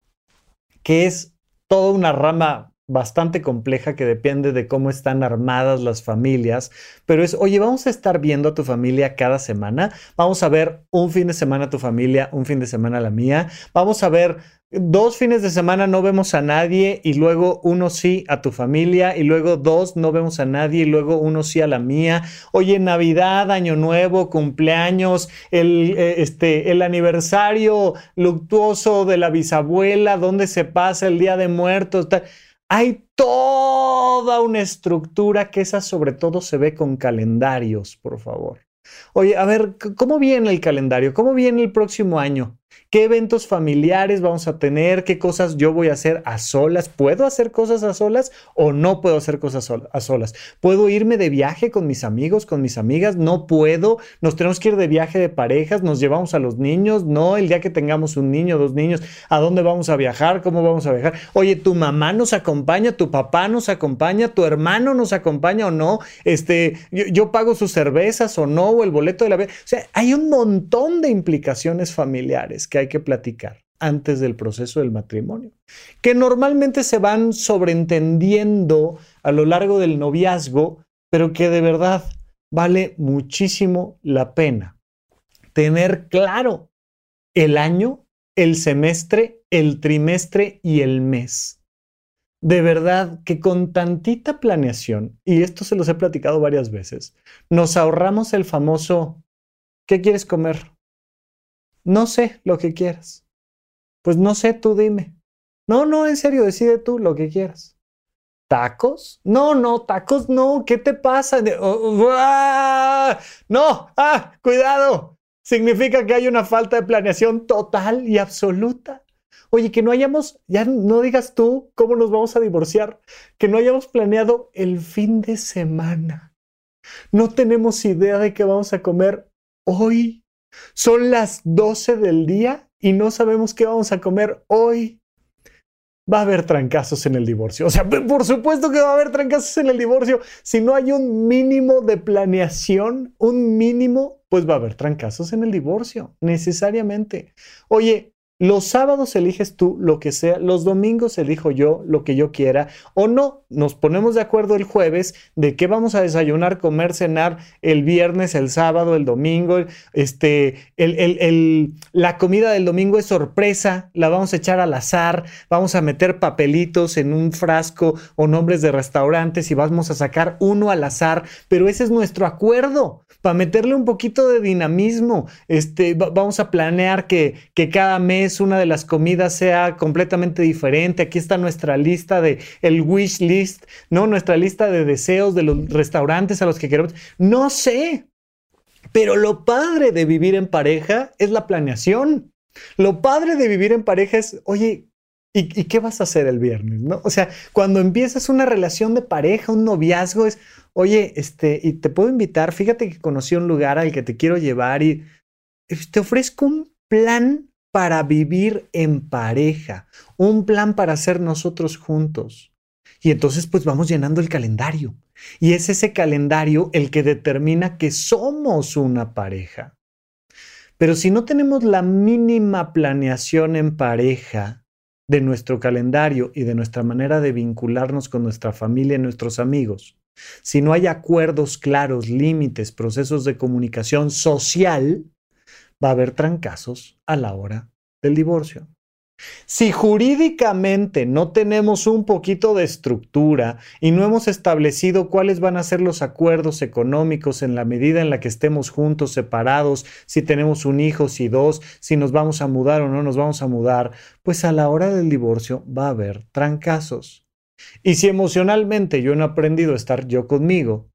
que es toda una rama bastante compleja que depende de cómo están armadas las familias, pero es, oye, vamos a estar viendo a tu familia cada semana, vamos a ver un fin de semana a tu familia, un fin de semana a la mía, vamos a ver dos fines de semana no vemos a nadie y luego uno sí a tu familia y luego dos no vemos a nadie y luego uno sí a la mía. Oye, Navidad, Año Nuevo, cumpleaños, el, eh, este, el aniversario luctuoso de la bisabuela, donde se pasa el Día de Muertos. Tal. Hay toda una estructura que esa sobre todo se ve con calendarios, por favor. Oye, a ver, ¿cómo viene el calendario? ¿Cómo viene el próximo año? ¿Qué eventos familiares vamos a tener? ¿Qué cosas yo voy a hacer a solas? ¿Puedo hacer cosas a solas o no puedo hacer cosas a solas? ¿Puedo irme de viaje con mis amigos, con mis amigas? No puedo. Nos tenemos que ir de viaje de parejas, nos llevamos a los niños. No, el día que tengamos un niño, dos niños, ¿a dónde vamos a viajar? ¿Cómo vamos a viajar? Oye, tu mamá nos acompaña, tu papá nos acompaña, tu hermano nos acompaña o no. Este, yo, pago sus cervezas o no, o el boleto de la... O sea, hay un montón de implicaciones familiares hay que platicar antes del proceso del matrimonio, que normalmente se van sobreentendiendo a lo largo del noviazgo, pero que de verdad vale muchísimo la pena tener claro el año, el semestre, el trimestre y el mes. De verdad que con tantita planeación, y esto se los he platicado varias veces, nos ahorramos el famoso, ¿qué quieres comer? No sé lo que quieras. Pues no sé, tú dime. No, no, en serio, decide tú lo que quieras. ¿Tacos? No, no, tacos no. ¿Qué te pasa? Oh, oh. No, ah, cuidado. Significa que hay una falta de planeación total y absoluta. Oye, que no hayamos, ya no digas tú cómo nos vamos a divorciar, que no hayamos planeado el fin de semana. No tenemos idea de qué vamos a comer hoy. Son las 12 del día y no sabemos qué vamos a comer hoy va a haber trancazos en el divorcio. O sea, por supuesto que va a haber trancazos en el divorcio. Si no hay un mínimo de planeación, un mínimo, pues va a haber trancazos en el divorcio, necesariamente. Oye, los sábados eliges tú lo que sea, los domingos elijo yo lo que yo quiera o no. Nos ponemos de acuerdo el jueves de qué vamos a desayunar, comer, cenar el viernes, el sábado, el domingo. Este, la comida del domingo es sorpresa, la vamos a echar al azar, vamos a meter papelitos en un frasco o nombres de restaurantes y vamos a sacar uno al azar, pero ese es nuestro acuerdo para meterle un poquito de dinamismo. Este, vamos a planear que, que cada mes una de las comidas sea completamente diferente. Aquí está nuestra lista de el wish list, ¿no? Nuestra lista de deseos de los restaurantes a los que queremos. No sé. Pero lo padre de vivir en pareja es la planeación. Lo padre de vivir en pareja es, oye, ¿y, ¿y, qué vas a hacer el viernes? ¿no? O sea, cuando empiezas una relación de pareja, un noviazgo, es, oye, este, y te puedo invitar, fíjate que conocí un lugar al que te quiero llevar y te ofrezco un plan para vivir en pareja, un plan para ser nosotros juntos. Y entonces pues vamos llenando el calendario. Y es ese calendario el que determina que somos una pareja. Pero si no tenemos la mínima planeación en pareja de nuestro calendario y de nuestra manera de vincularnos con nuestra familia y nuestros amigos, si no hay acuerdos claros, límites, procesos de comunicación social, va a haber trancazos a la hora del divorcio. Si jurídicamente no tenemos un poquito de estructura y no hemos establecido cuáles van a ser los acuerdos económicos en la medida en la que estemos juntos, separados, si tenemos un hijo, si dos, si nos vamos a mudar o no nos vamos a mudar, pues a la hora del divorcio va a haber trancazos. Y si emocionalmente yo no he aprendido a estar yo conmigo,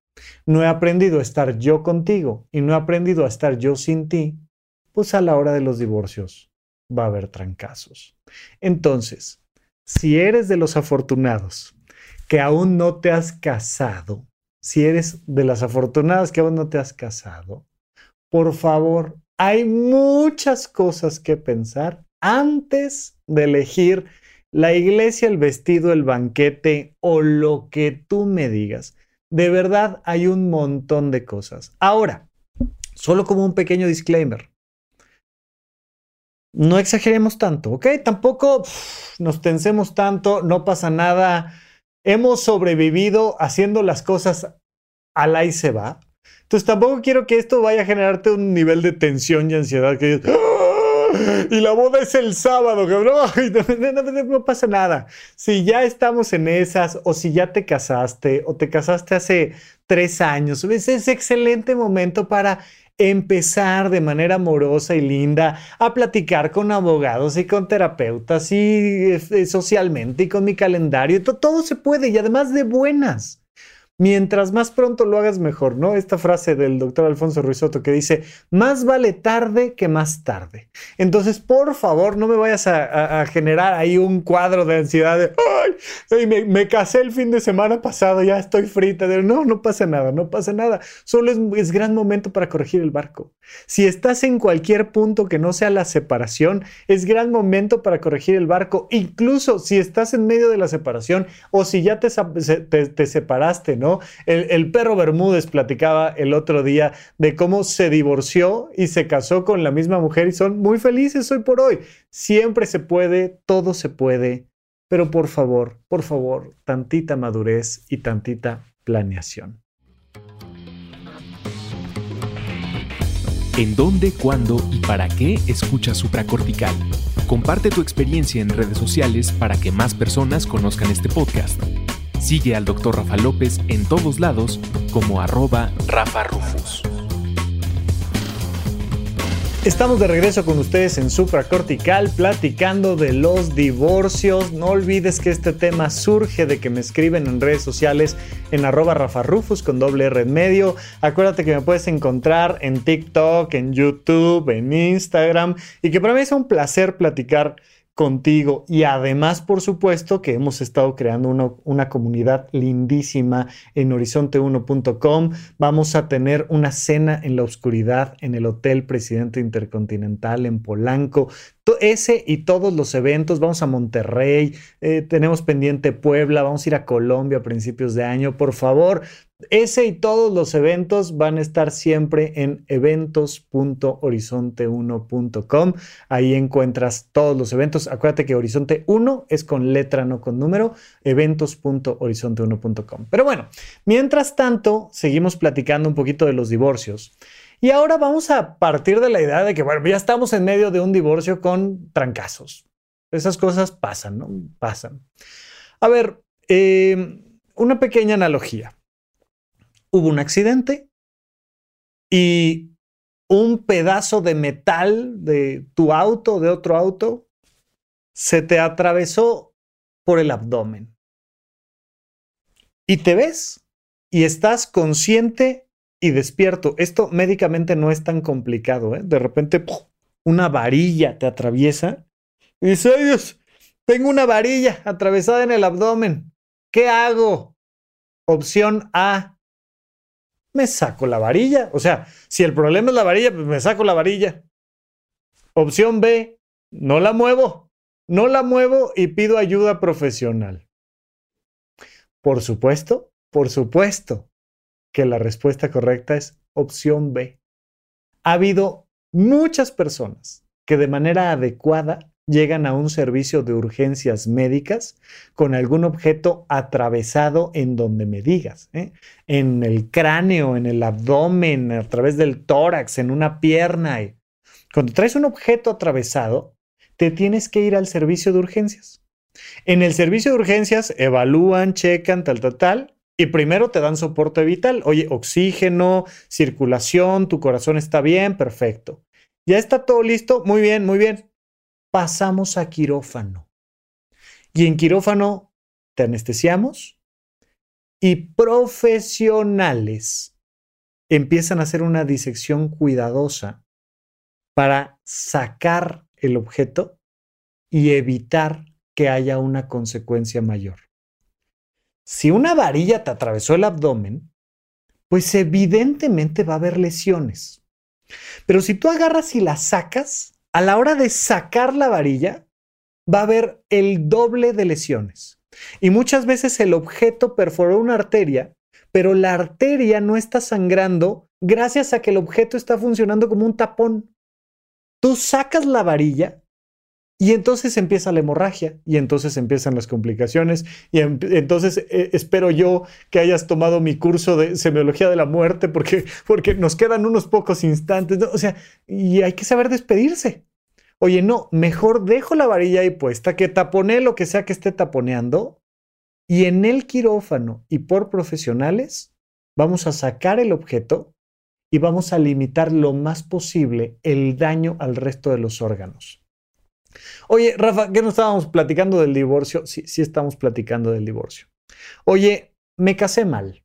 no he aprendido a estar yo contigo y no he aprendido a estar yo sin ti, pues a la hora de los divorcios va a haber trancazos. Entonces, si eres de los afortunados que aún no te has casado, si eres de las afortunadas que aún no te has casado, por favor, hay muchas cosas que pensar antes de elegir la iglesia, el vestido, el banquete o lo que tú me digas. De verdad hay un montón de cosas. Ahora, solo como un pequeño disclaimer. No exageremos tanto, ¿ok? Tampoco nos tensemos tanto, no pasa nada. Hemos sobrevivido haciendo las cosas al ahí se va. Entonces tampoco quiero que esto vaya a generarte un nivel de tensión y ansiedad que y la boda es el sábado, No, no, pasa nada. Si ya estamos en esas, o si ya te casaste, o te casaste hace tres años, es excelente momento para empezar de manera amorosa y linda a platicar con abogados y con terapeutas y este, socialmente y con mi calendario. todo se puede y además de buenas mientras más pronto lo hagas mejor, ¿no? Esta frase del doctor Alfonso Ruizotto que dice, más vale tarde que más tarde. Entonces, por favor, no me vayas a, generar ahí un cuadro de ansiedad de, ay, me, casé el fin de semana pasado, ya estoy frita. De, no, no pasa nada, no pasa nada. Solo es, es gran momento para corregir el barco. Si estás en cualquier punto que no sea la separación, es gran momento para corregir el barco. Incluso si estás en medio de la separación o si ya te, te separaste, ¿no? El, perro Bermúdez platicaba el otro día de cómo se divorció y se casó con la misma mujer y son muy felices hoy por hoy. Siempre se puede, todo se puede, pero por favor, por favor, tantita madurez y tantita planeación. ¿En dónde, cuándo y para qué escucha supracortical? Comparte tu experiencia en redes sociales para que más personas conozcan este podcast. Sigue al Dr. Rafa López en todos lados como arroba Rafa Rufus. Estamos de regreso con ustedes en Supracortical platicando de los divorcios. No olvides que este tema surge de que me escriben en redes sociales en arroba rafarrufus con doble R en medio. Acuérdate que me puedes encontrar en TikTok, en YouTube, en Instagram y que para mí es un placer platicar contigo. Y además por supuesto que hemos estado creando una, una comunidad lindísima en horizonte1.com vamos a tener una cena en la oscuridad en el Hotel Presidente Intercontinental en Polanco. Ese y todos los eventos, vamos a Monterrey, eh, tenemos pendiente Puebla, vamos a ir a Colombia a principios de año, por favor, ese y todos los eventos van a estar siempre en eventos.horizonte1.com. Ahí encuentras todos los eventos. Acuérdate que Horizonte 1 es con letra, no con número. eventos.horizonte1.com. Pero bueno, mientras tanto, seguimos platicando un poquito de los divorcios. Y ahora vamos a partir de la idea de que, bueno, ya estamos en medio de un divorcio con trancazos. Esas cosas pasan, ¿no? Pasan. A ver, eh, una pequeña analogía. Hubo un accidente y un pedazo de metal de tu auto, de otro auto, se te atravesó por el abdomen. Y te ves y estás consciente y despierto. Esto médicamente no es tan complicado. ¿eh? De repente una varilla te atraviesa y dices, ¡ay Dios! Tengo una varilla atravesada en el abdomen. ¿Qué hago? Opción A. Me saco la varilla. O sea, si el problema es la varilla, pues me saco la varilla. Opción B. No la muevo. No la muevo y pido ayuda profesional. Por supuesto, por supuesto que la respuesta correcta es opción B. Ha habido muchas personas que de manera adecuada llegan a un servicio de urgencias médicas con algún objeto atravesado en donde me digas, ¿eh? en el cráneo, en el abdomen, a través del tórax, en una pierna. Cuando traes un objeto atravesado, te tienes que ir al servicio de urgencias. En el servicio de urgencias evalúan, checan, tal, tal, tal, y primero te dan soporte vital. Oye, oxígeno, circulación, tu corazón está bien, perfecto. Ya está todo listo, muy bien, muy bien. Pasamos a quirófano. Y en quirófano te anestesiamos y profesionales empiezan a hacer una disección cuidadosa para sacar el objeto y evitar que haya una consecuencia mayor. Si una varilla te atravesó el abdomen, pues evidentemente va a haber lesiones. Pero si tú agarras y la sacas, a la hora de sacar la varilla, va a haber el doble de lesiones. Y muchas veces el objeto perforó una arteria, pero la arteria no está sangrando gracias a que el objeto está funcionando como un tapón. Tú sacas la varilla y entonces empieza la hemorragia y entonces empiezan las complicaciones y em, entonces eh, espero yo que hayas tomado mi curso de semiología de la muerte porque, porque nos quedan unos pocos instantes, o sea, y hay que saber despedirse. Oye, no, mejor dejo la varilla ahí puesta, que tapone lo que sea que esté taponeando y en el quirófano y por profesionales vamos a sacar el objeto y vamos a limitar lo más posible el daño al resto de los órganos. Oye, Rafa, ¿qué no estábamos platicando del divorcio? Sí, sí estamos platicando del divorcio. Oye, me casé mal.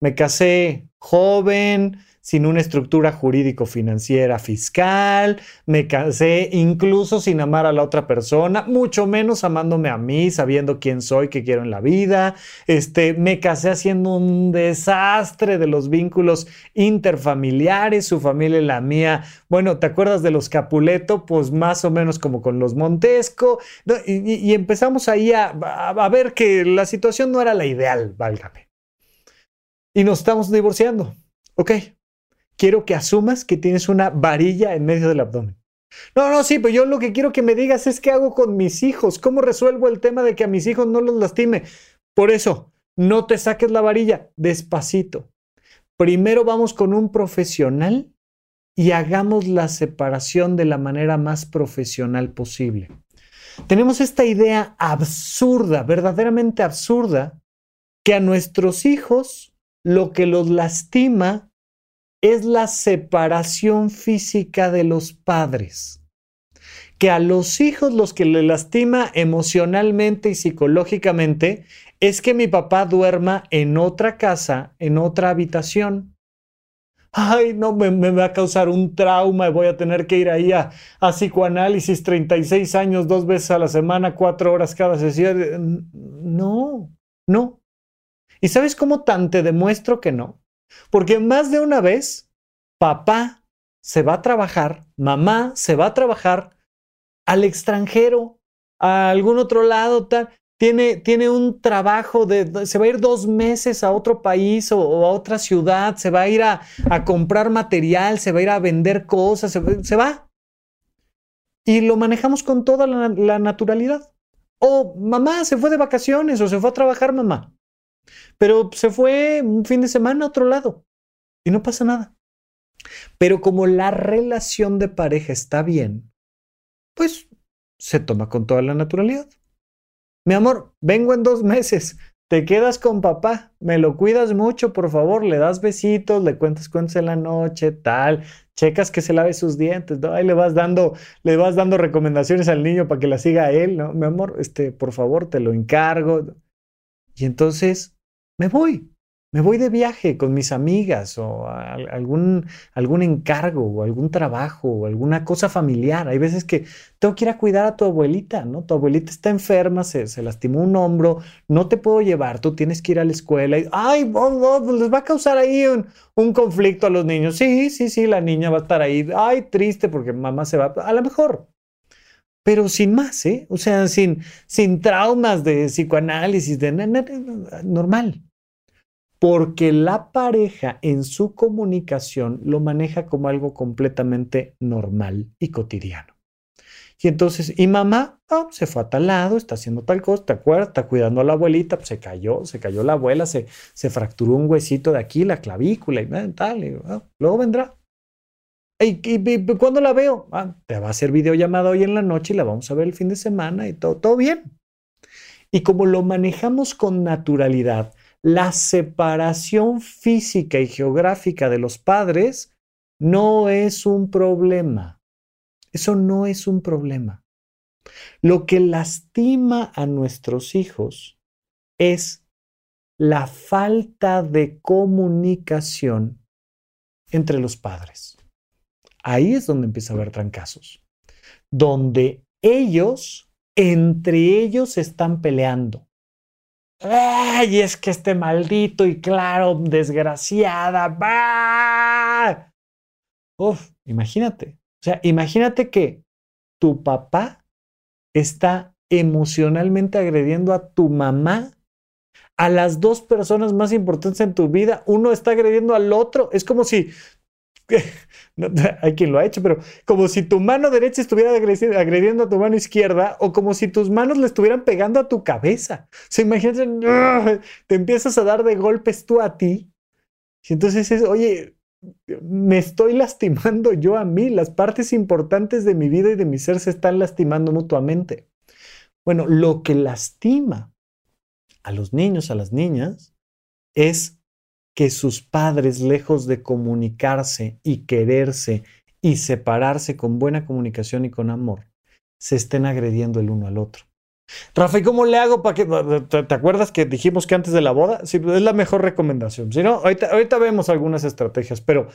Me casé joven, sin una estructura jurídico-financiera fiscal, me casé incluso sin amar a la otra persona, mucho menos amándome a mí, sabiendo quién soy, qué quiero en la vida. Este, me casé haciendo un desastre de los vínculos interfamiliares, su familia y la mía. Bueno, ¿te acuerdas de los Capuleto? Pues más o menos como con los Montesco. Y, empezamos ahí a, a ver que la situación no era la ideal, válgame. Y nos estamos divorciando. Ok, quiero que asumas que tienes una varilla en medio del abdomen. No, no, sí, pero yo lo que quiero que me digas es qué hago con mis hijos, cómo resuelvo el tema de que a mis hijos no los lastime. Por eso, no te saques la varilla, despacito. Primero vamos con un profesional y hagamos la separación de la manera más profesional posible. Tenemos esta idea absurda, verdaderamente absurda, que a nuestros hijos lo que los lastima es la separación física de los padres. Que a los hijos los que le lastima emocionalmente y psicológicamente es que mi papá duerma en otra casa, en otra habitación. Ay, no, me, va a causar un trauma, voy a tener que ir ahí a, a, psicoanálisis 36 años, dos veces a la semana, cuatro horas cada sesión. No, no. ¿Y sabes cómo tan te demuestro que no? Porque más de una vez, papá se va a trabajar, mamá se va a trabajar al extranjero, a algún otro lado, tal. Tiene, tiene un trabajo de, se va a ir dos meses a otro país o, a otra ciudad, se va a ir a, comprar material, se va a ir a vender cosas, se, va. Y lo manejamos con toda la naturalidad. O mamá se fue de vacaciones o se fue a trabajar mamá. Pero se fue un fin de semana a otro lado y no pasa nada. Pero como la relación de pareja está bien, pues se toma con toda la naturalidad. Mi amor, vengo en dos meses. Te quedas con papá, me lo cuidas mucho, por favor, le das besitos, le cuentas cuentos en la noche, tal, checas que se lave sus dientes, ¿no? Ahí le vas dando, le vas dando recomendaciones al niño para que la siga a él, ¿no? Mi amor, este, por favor, te lo encargo. Y entonces me voy, me voy de viaje con mis amigas o algún, algún encargo o algún trabajo o alguna cosa familiar. Hay veces que tengo que ir a cuidar a tu abuelita, ¿no? Tu abuelita está enferma, se, se lastimó un hombro, no te puedo llevar, tú tienes que ir a la escuela y, ay, les va a causar ahí un, un conflicto a los niños. Sí, sí, sí, la niña va a estar ahí, ay, triste porque mamá se va, a lo mejor, pero sin más, ¿eh? O sea, sin, sin traumas de psicoanálisis, de normal. Porque la pareja en su comunicación lo maneja como algo completamente normal y cotidiano. Y entonces, y mamá oh, se fue a tal lado, está haciendo tal cosa, ¿te acuerdas? Está cuidando a la abuelita, pues se cayó, se cayó la abuela, se, se fracturó un huesito de aquí, la clavícula y tal. Y, oh, luego vendrá. ¿Y, cuándo la veo? Ah, te va a hacer videollamada hoy en la noche y la vamos a ver el fin de semana y todo, todo bien. Y como lo manejamos con naturalidad, la separación física y geográfica de los padres no es un problema. Eso no es un problema. Lo que lastima a nuestros hijos es la falta de comunicación entre los padres. Ahí es donde empieza a haber trancazos, donde ellos, entre ellos, están peleando. ¡Ay, es que este maldito y claro, desgraciada! ¡Bah! Uf, imagínate. O sea, imagínate que tu papá está emocionalmente agrediendo a tu mamá, a las dos personas más importantes en tu vida. Uno está agrediendo al otro. Es como si hay quien lo ha hecho, pero como si tu mano derecha estuviera agrediendo a tu mano izquierda o como si tus manos le estuvieran pegando a tu cabeza. O sea, imagínate, te empiezas a dar de golpes tú a ti. Y entonces es, oye, me estoy lastimando yo a mí. Las partes importantes de mi vida y de mi ser se están lastimando mutuamente. Bueno, lo que lastima a los niños, a las niñas, es que sus padres, lejos de comunicarse y quererse y separarse con buena comunicación y con amor, se estén agrediendo el uno al otro. Rafa, ¿y cómo le hago para que... ¿Te, acuerdas que dijimos que antes de la boda? Sí, es la mejor recomendación. Si no, ahorita, ahorita vemos algunas estrategias, pero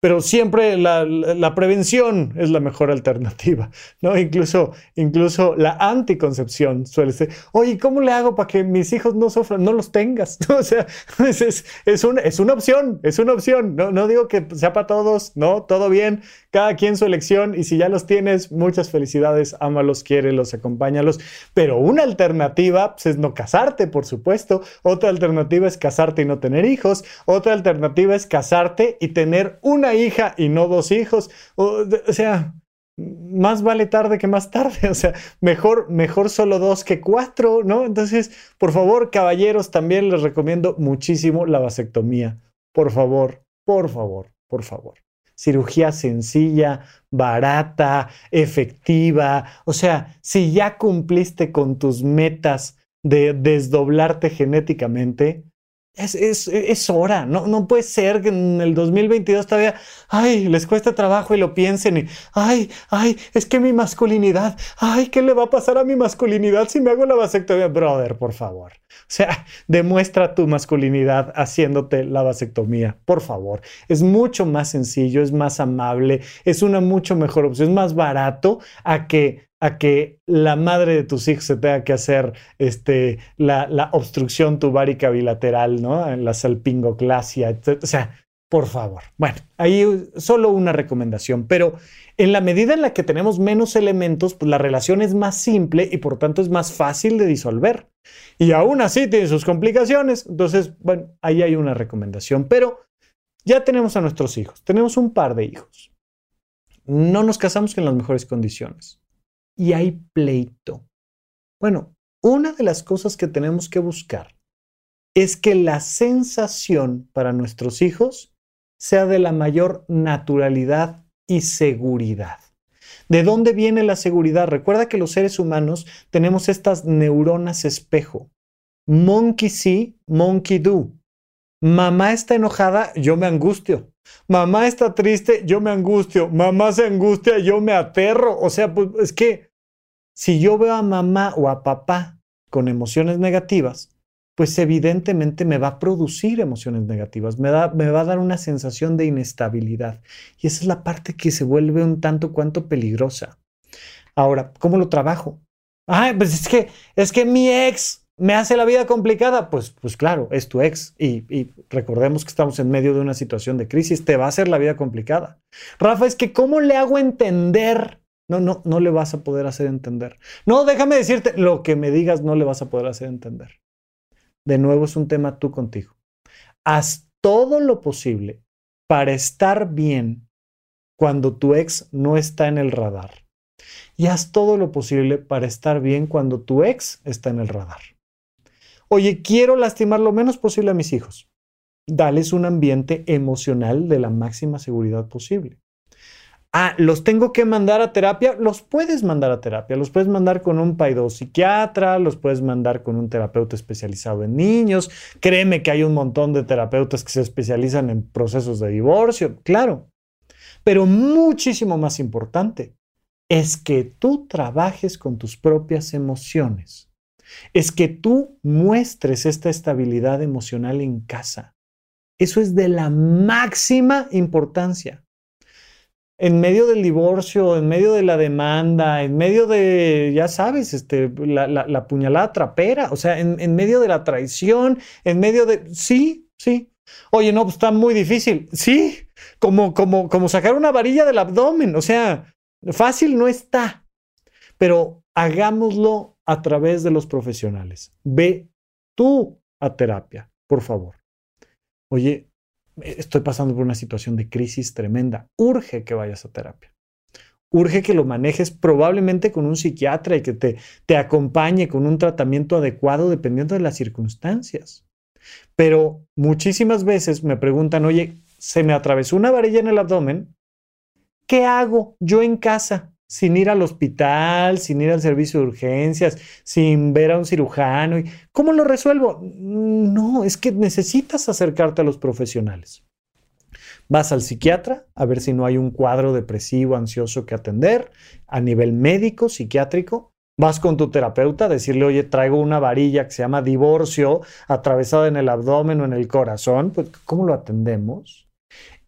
pero siempre la, prevención es la mejor alternativa, ¿no? Incluso, incluso la anticoncepción suele ser, oye, ¿cómo le hago para que mis hijos no sufran? No los tengas, O sea, es, es, una, es una opción, es una opción, no, no digo que sea para todos, ¿no? Todo bien, cada quien su elección y si ya los tienes, muchas felicidades, ámalos, quiérelos, acompáñalos, pero una alternativa pues, es no casarte, por supuesto, otra alternativa es casarte y no tener hijos, otra alternativa es casarte y tener una hija y no dos hijos. O, sea, más vale tarde que más tarde, o sea, mejor, mejor solo dos que cuatro, ¿no? Entonces, por favor, caballeros, también les recomiendo muchísimo la vasectomía. Por favor, por favor, por favor. Cirugía sencilla, barata, efectiva. O sea, si ya cumpliste con tus metas de desdoblarte genéticamente, es, es, hora, no, no puede ser que en el 2022 todavía, ay, les cueste trabajo y lo piensen y, ay, ay, es que mi masculinidad, ay, ¿qué le va a pasar a mi masculinidad si me hago la vasectomía? Brother, por favor. O sea, demuestra tu masculinidad haciéndote la vasectomía, por favor. Es mucho más sencillo, es más amable, es una mucho mejor opción, es más barato a que a que la madre de tus hijos se tenga que hacer este, la, obstrucción tubárica bilateral, ¿no? La salpingoclasia, o sea, por favor. Bueno, ahí solo una recomendación, pero en la medida en la que tenemos menos elementos, pues la relación es más simple y por tanto es más fácil de disolver. Y aún así tiene sus complicaciones. Entonces, bueno, ahí hay una recomendación, pero ya tenemos a nuestros hijos, tenemos un par de hijos. No nos casamos en las mejores condiciones y hay pleito. Bueno, una de las cosas que tenemos que buscar es que la sensación para nuestros hijos sea de la mayor naturalidad y seguridad. ¿De dónde viene la seguridad? Recuerda que los seres humanos tenemos estas neuronas espejo. Monkey see, monkey do. Mamá está enojada, yo me angustio. Mamá está triste, yo me angustio. Mamá se angustia, yo me aterro. O sea, pues es que si yo veo a mamá o a papá con emociones negativas, pues evidentemente me va a producir emociones negativas, me, me va a dar una sensación de inestabilidad. Y esa es la parte que se vuelve un tanto cuanto peligrosa. Ahora, ¿cómo lo trabajo? Ay, pues es que, es que mi ex me hace la vida complicada. Pues, pues claro, es tu ex. Y, y, recordemos que estamos en medio de una situación de crisis, te va a hacer la vida complicada. Rafa, es que ¿cómo le hago entender no, no, no le vas a poder hacer entender. No, déjame decirte, lo que me digas no le vas a poder hacer entender. De nuevo es un tema tú contigo. Haz todo lo posible para estar bien cuando tu ex no está en el radar. Y haz todo lo posible para estar bien cuando tu ex está en el radar. Oye, quiero lastimar lo menos posible a mis hijos. Dales un ambiente emocional de la máxima seguridad posible. Ah, los tengo que mandar a terapia. Los puedes mandar a terapia. Los puedes mandar con un psiquiatra, los puedes mandar con un terapeuta especializado en niños. Créeme que hay un montón de terapeutas que se especializan en procesos de divorcio, claro. Pero muchísimo más importante es que tú trabajes con tus propias emociones. Es que tú muestres esta estabilidad emocional en casa. Eso es de la máxima importancia en medio del divorcio, en medio de la demanda, en medio de, ya sabes, este, la, puñalada trapera, o sea, en, medio de la traición, en medio de, sí, sí. Oye, no, pues está muy difícil. Sí, como, como, como sacar una varilla del abdomen, o sea, fácil no está, pero hagámoslo a través de los profesionales. Ve tú a terapia, por favor. Oye, estoy pasando por una situación de crisis tremenda. Urge que vayas a terapia. Urge que lo manejes probablemente con un psiquiatra y que te, te acompañe con un tratamiento adecuado dependiendo de las circunstancias. Pero muchísimas veces me preguntan, oye, se me atravesó una varilla en el abdomen, ¿qué hago yo en casa? Sin ir al hospital, sin ir al servicio de urgencias, sin ver a un cirujano. ¿Cómo lo resuelvo? No, es que necesitas acercarte a los profesionales. Vas al psiquiatra a ver si no hay un cuadro depresivo, ansioso que atender a nivel médico, psiquiátrico. Vas con tu terapeuta a decirle, oye, traigo una varilla que se llama divorcio atravesada en el abdomen o en el corazón. Pues, ¿cómo lo atendemos?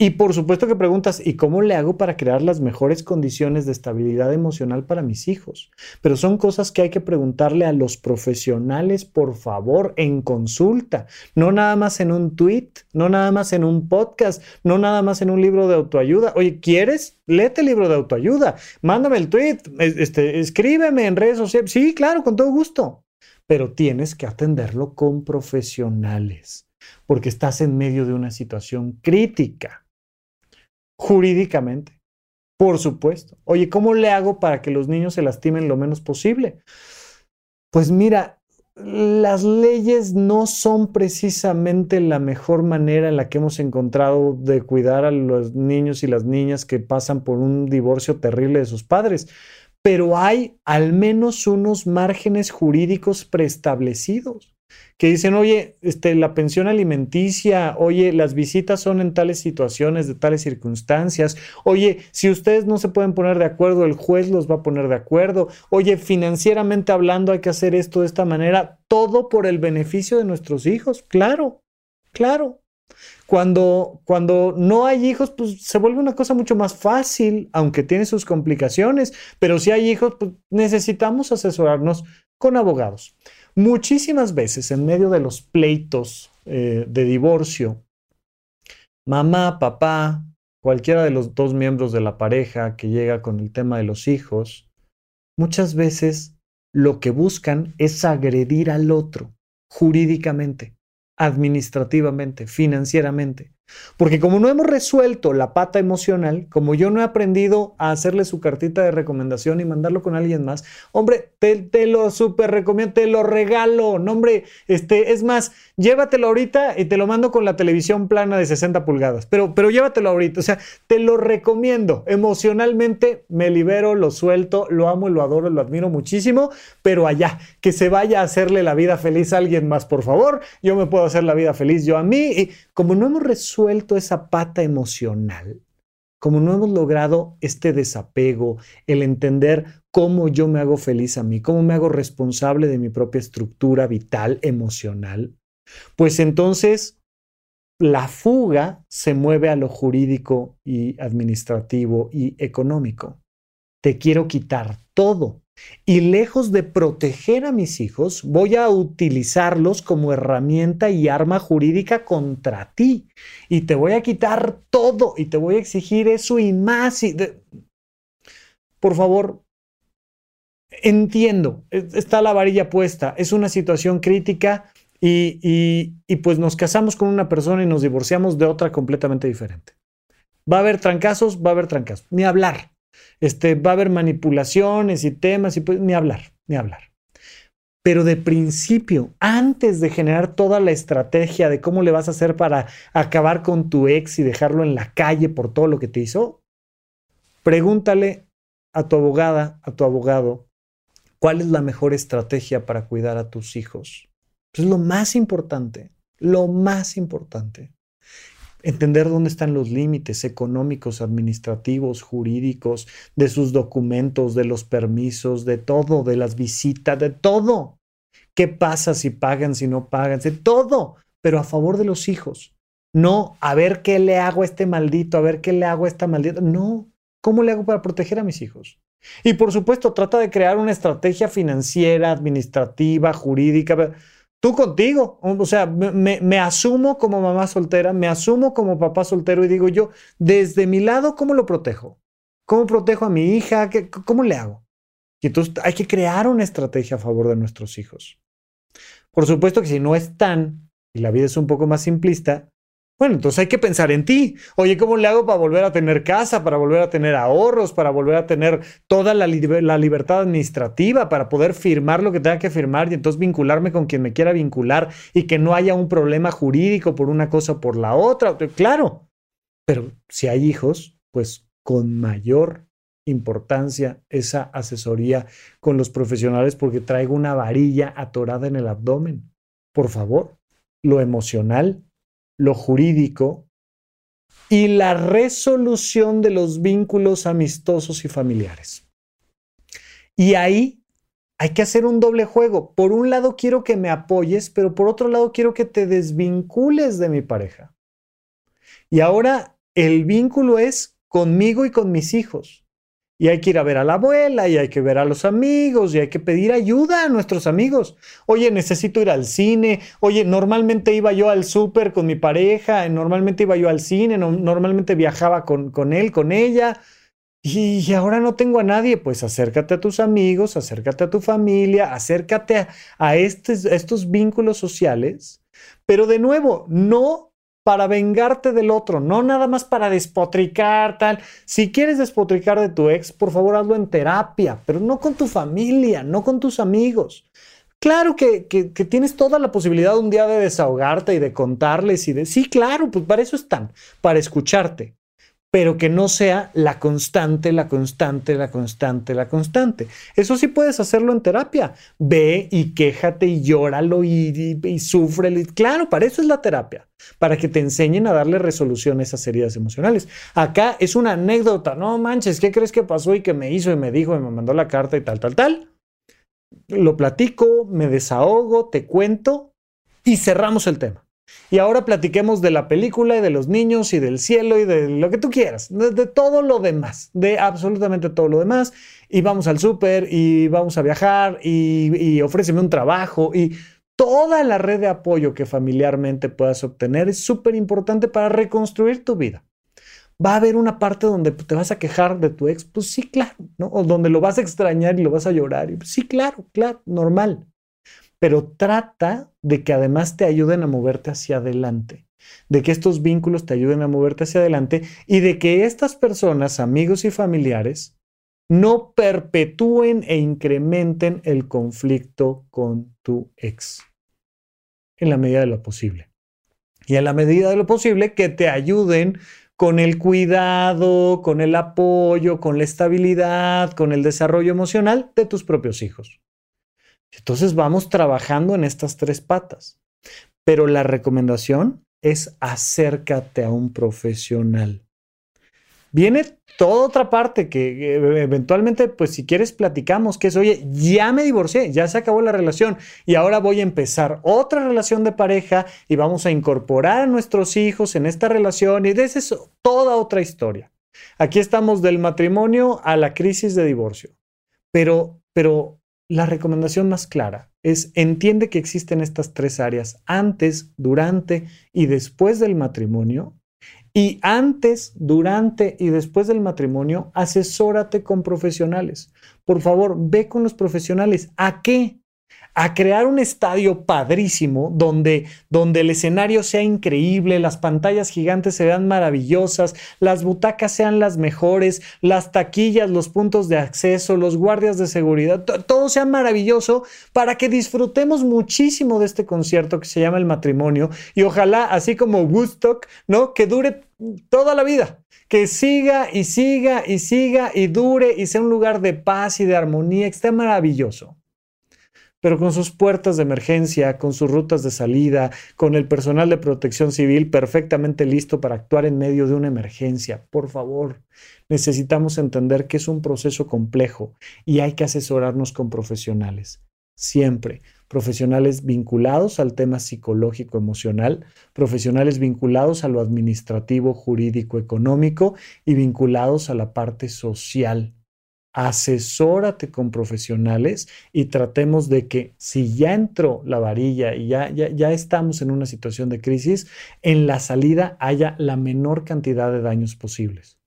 Y por supuesto que preguntas, ¿y cómo le hago para crear las mejores condiciones de estabilidad emocional para mis hijos? Pero son cosas que hay que preguntarle a los profesionales, por favor, en consulta, no nada más en un tweet, no nada más en un podcast, no nada más en un libro de autoayuda. Oye, ¿quieres? Léete el libro de autoayuda, mándame el tweet, este, escríbeme en redes sociales. Sí, claro, con todo gusto. Pero tienes que atenderlo con profesionales porque estás en medio de una situación crítica jurídicamente. Por supuesto. Oye, ¿cómo le hago para que los niños se lastimen lo menos posible? Pues mira, las leyes no son precisamente la mejor manera en la que hemos encontrado de cuidar a los niños y las niñas que pasan por un divorcio terrible de sus padres, pero hay al menos unos márgenes jurídicos preestablecidos. Que dicen, oye, este, la pensión alimenticia, oye, las visitas son en tales situaciones, de tales circunstancias, oye, si ustedes no se pueden poner de acuerdo, el juez los va a poner de acuerdo, oye, financieramente hablando hay que hacer esto de esta manera, todo por el beneficio de nuestros hijos, claro, claro. Cuando, cuando no hay hijos, pues se vuelve una cosa mucho más fácil, aunque tiene sus complicaciones, pero si hay hijos, pues necesitamos asesorarnos con abogados. Muchísimas veces en medio de los pleitos eh, de divorcio, mamá, papá, cualquiera de los dos miembros de la pareja que llega con el tema de los hijos, muchas veces lo que buscan es agredir al otro jurídicamente administrativamente, financieramente. Porque como no hemos resuelto la pata emocional, como yo no he aprendido a hacerle su cartita de recomendación y mandarlo con alguien más, hombre, te, lo súper recomiendo, te lo regalo, no, hombre, este, es más, llévatelo ahorita y te lo mando con la televisión plana de 60 pulgadas, pero, pero llévatelo ahorita, o sea, te lo recomiendo, emocionalmente me libero, lo suelto, lo amo y lo adoro, lo admiro muchísimo, pero allá, que se vaya a hacerle la vida feliz a alguien más, por favor, yo me puedo hacer la vida feliz yo a mí, y como no hemos resuelto suelto esa pata emocional, como no hemos logrado este desapego, el entender cómo yo me hago feliz a mí, cómo me hago responsable de mi propia estructura vital, emocional, pues entonces la fuga se mueve a lo jurídico y administrativo y económico. Te quiero quitar todo. Y lejos de proteger a mis hijos, voy a utilizarlos como herramienta y arma jurídica contra ti. Y te voy a quitar todo y te voy a exigir eso y más. Por favor, entiendo, está la varilla puesta, es una situación crítica y, y pues nos casamos con una persona y nos divorciamos de otra completamente diferente. Va a haber trancazos, va a haber trancazos, ni hablar. Este, va a haber manipulaciones y temas y pues ni hablar, ni hablar. Pero de principio, antes de generar toda la estrategia de cómo le vas a hacer para acabar con tu ex y dejarlo en la calle por todo lo que te hizo, pregúntale a tu abogada, a tu abogado, cuál es la mejor estrategia para cuidar a tus hijos. Es lo más importante, lo más importante entender dónde están los límites económicos, administrativos, jurídicos, de sus documentos, de los permisos, de todo, de las visitas, de todo. ¿Qué pasa si pagan, si no pagan? De todo, pero a favor de los hijos. No, a ver qué le hago a este maldito, a ver qué le hago a esta maldita. No, ¿cómo le hago para proteger a mis hijos? Y por supuesto, trata de crear una estrategia financiera, administrativa, jurídica Tú contigo, o sea, me, asumo como mamá soltera, me asumo como papá soltero y digo yo, desde mi lado, ¿cómo lo protejo? ¿Cómo protejo a mi hija? ¿Cómo le hago? Y entonces hay que crear una estrategia a favor de nuestros hijos. Por supuesto que si no están, y la vida es un poco más simplista, bueno, entonces hay que pensar en ti. Oye, ¿cómo le hago para volver a tener casa, para volver a tener ahorros, para volver a tener toda la, libertad administrativa, para poder firmar lo que tenga que firmar y entonces vincularme con quien me quiera vincular y que no haya un problema jurídico por una cosa o por la otra? Claro, pero si hay hijos, pues con mayor importancia esa asesoría con los profesionales porque traigo una varilla atorada en el abdomen. Por favor, lo emocional lo jurídico y la resolución de los vínculos amistosos y familiares. Y ahí hay que hacer un doble juego. Por un lado quiero que me apoyes, pero por otro lado quiero que te desvincules de mi pareja. Y ahora el vínculo es conmigo y con mis hijos y hay que ir a ver a la abuela y hay que ver a los amigos y hay que pedir ayuda a nuestros amigos. Oye, necesito ir al cine. Oye, normalmente iba yo al súper con mi pareja, normalmente iba yo al cine, normalmente viajaba con, con él, con ella. Y, ahora no tengo a nadie, pues acércate a tus amigos, acércate a tu familia, acércate a, a estos vínculos sociales. Pero de nuevo, no para vengarte del otro, no nada más para despotricar, tal. Si quieres despotricar de tu ex, por favor hazlo en terapia, pero no con tu familia, no con tus amigos. Claro que, que, tienes toda la posibilidad un día de desahogarte y de contarles y de... Sí, claro, pues para eso están, para escucharte. Pero que no sea la constante, la constante, la constante, la constante. Eso sí puedes hacerlo en terapia. Ve y quéjate y llóralo y, y, sufre. Claro, para eso es la terapia, para que te enseñen a darle resolución a esas heridas emocionales. Acá es una anécdota, no manches, ¿qué crees que pasó y que me hizo y me dijo y me mandó la carta y tal, tal, tal? Lo platico, me desahogo, te cuento y cerramos el tema. Y ahora platiquemos de la película y de los niños y del cielo y de lo que tú quieras, de, todo lo demás, de absolutamente todo lo demás. Y vamos al súper y vamos a viajar y, y ofréceme un trabajo y toda la red de apoyo que familiarmente puedas obtener es súper importante para reconstruir tu vida. Va a haber una parte donde te vas a quejar de tu ex, pues sí, claro, ¿no? O donde lo vas a extrañar y lo vas a llorar, y, pues sí, claro, claro, normal pero trata de que además te ayuden a moverte hacia adelante, de que estos vínculos te ayuden a moverte hacia adelante y de que estas personas, amigos y familiares, no perpetúen e incrementen el conflicto con tu ex en la medida de lo posible. Y en la medida de lo posible que te ayuden con el cuidado, con el apoyo, con la estabilidad, con el desarrollo emocional de tus propios hijos. Entonces vamos trabajando en estas tres patas. Pero la recomendación es acércate a un profesional. Viene toda otra parte que eventualmente, pues si quieres, platicamos, que es, oye, ya me divorcié, ya se acabó la relación y ahora voy a empezar otra relación de pareja y vamos a incorporar a nuestros hijos en esta relación y de eso toda otra historia. Aquí estamos del matrimonio a la crisis de divorcio. Pero, pero la recomendación más clara es entiende que existen estas tres áreas antes, durante y después del matrimonio. Y antes, durante y después del matrimonio, asesórate con profesionales. Por favor, ve con los profesionales. ¿A qué? A crear un estadio padrísimo donde, donde el escenario sea increíble, las pantallas gigantes se vean maravillosas, las butacas sean las mejores, las taquillas, los puntos de acceso, los guardias de seguridad, todo sea maravilloso para que disfrutemos muchísimo de este concierto que se llama El Matrimonio y ojalá, así como Woodstock, ¿no? Que dure toda la vida que siga y siga y siga y dure y sea un lugar de paz y de armonía, que esté maravilloso pero con sus puertas de emergencia, con sus rutas de salida, con el personal de protección civil perfectamente listo para actuar en medio de una emergencia. Por favor, necesitamos entender que es un proceso complejo y hay que asesorarnos con profesionales. Siempre, profesionales vinculados al tema psicológico emocional, profesionales vinculados a lo administrativo, jurídico, económico y vinculados a la parte social asesórate con profesionales y tratemos de que si ya entró la varilla y ya, ya, ya, estamos en una situación de crisis, en la salida haya la menor cantidad de daños posibles.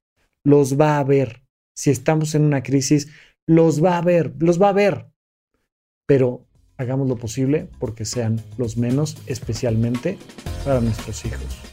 Los va a haber. Si estamos en una crisis, los va a haber, los va a haber. Pero hagamos lo posible porque sean los menos, especialmente para nuestros hijos.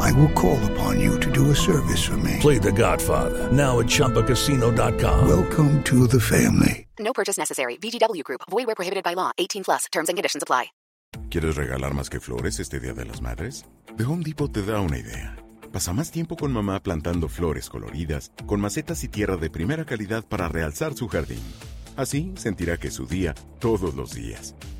I will call upon you to do a service for me. Play The Godfather now at Choppacasino.com. Welcome to the family. No purchase necessary. VGW Group. Void where prohibited by law. 18 plus. Terms and conditions apply. ¿Quieres regalar más que flores este Día de las Madres? The Home Depot te da una idea. Pasa más tiempo con mamá plantando flores coloridas, con macetas y tierra de primera calidad para realzar su jardín. Así sentirá que es su día todos los días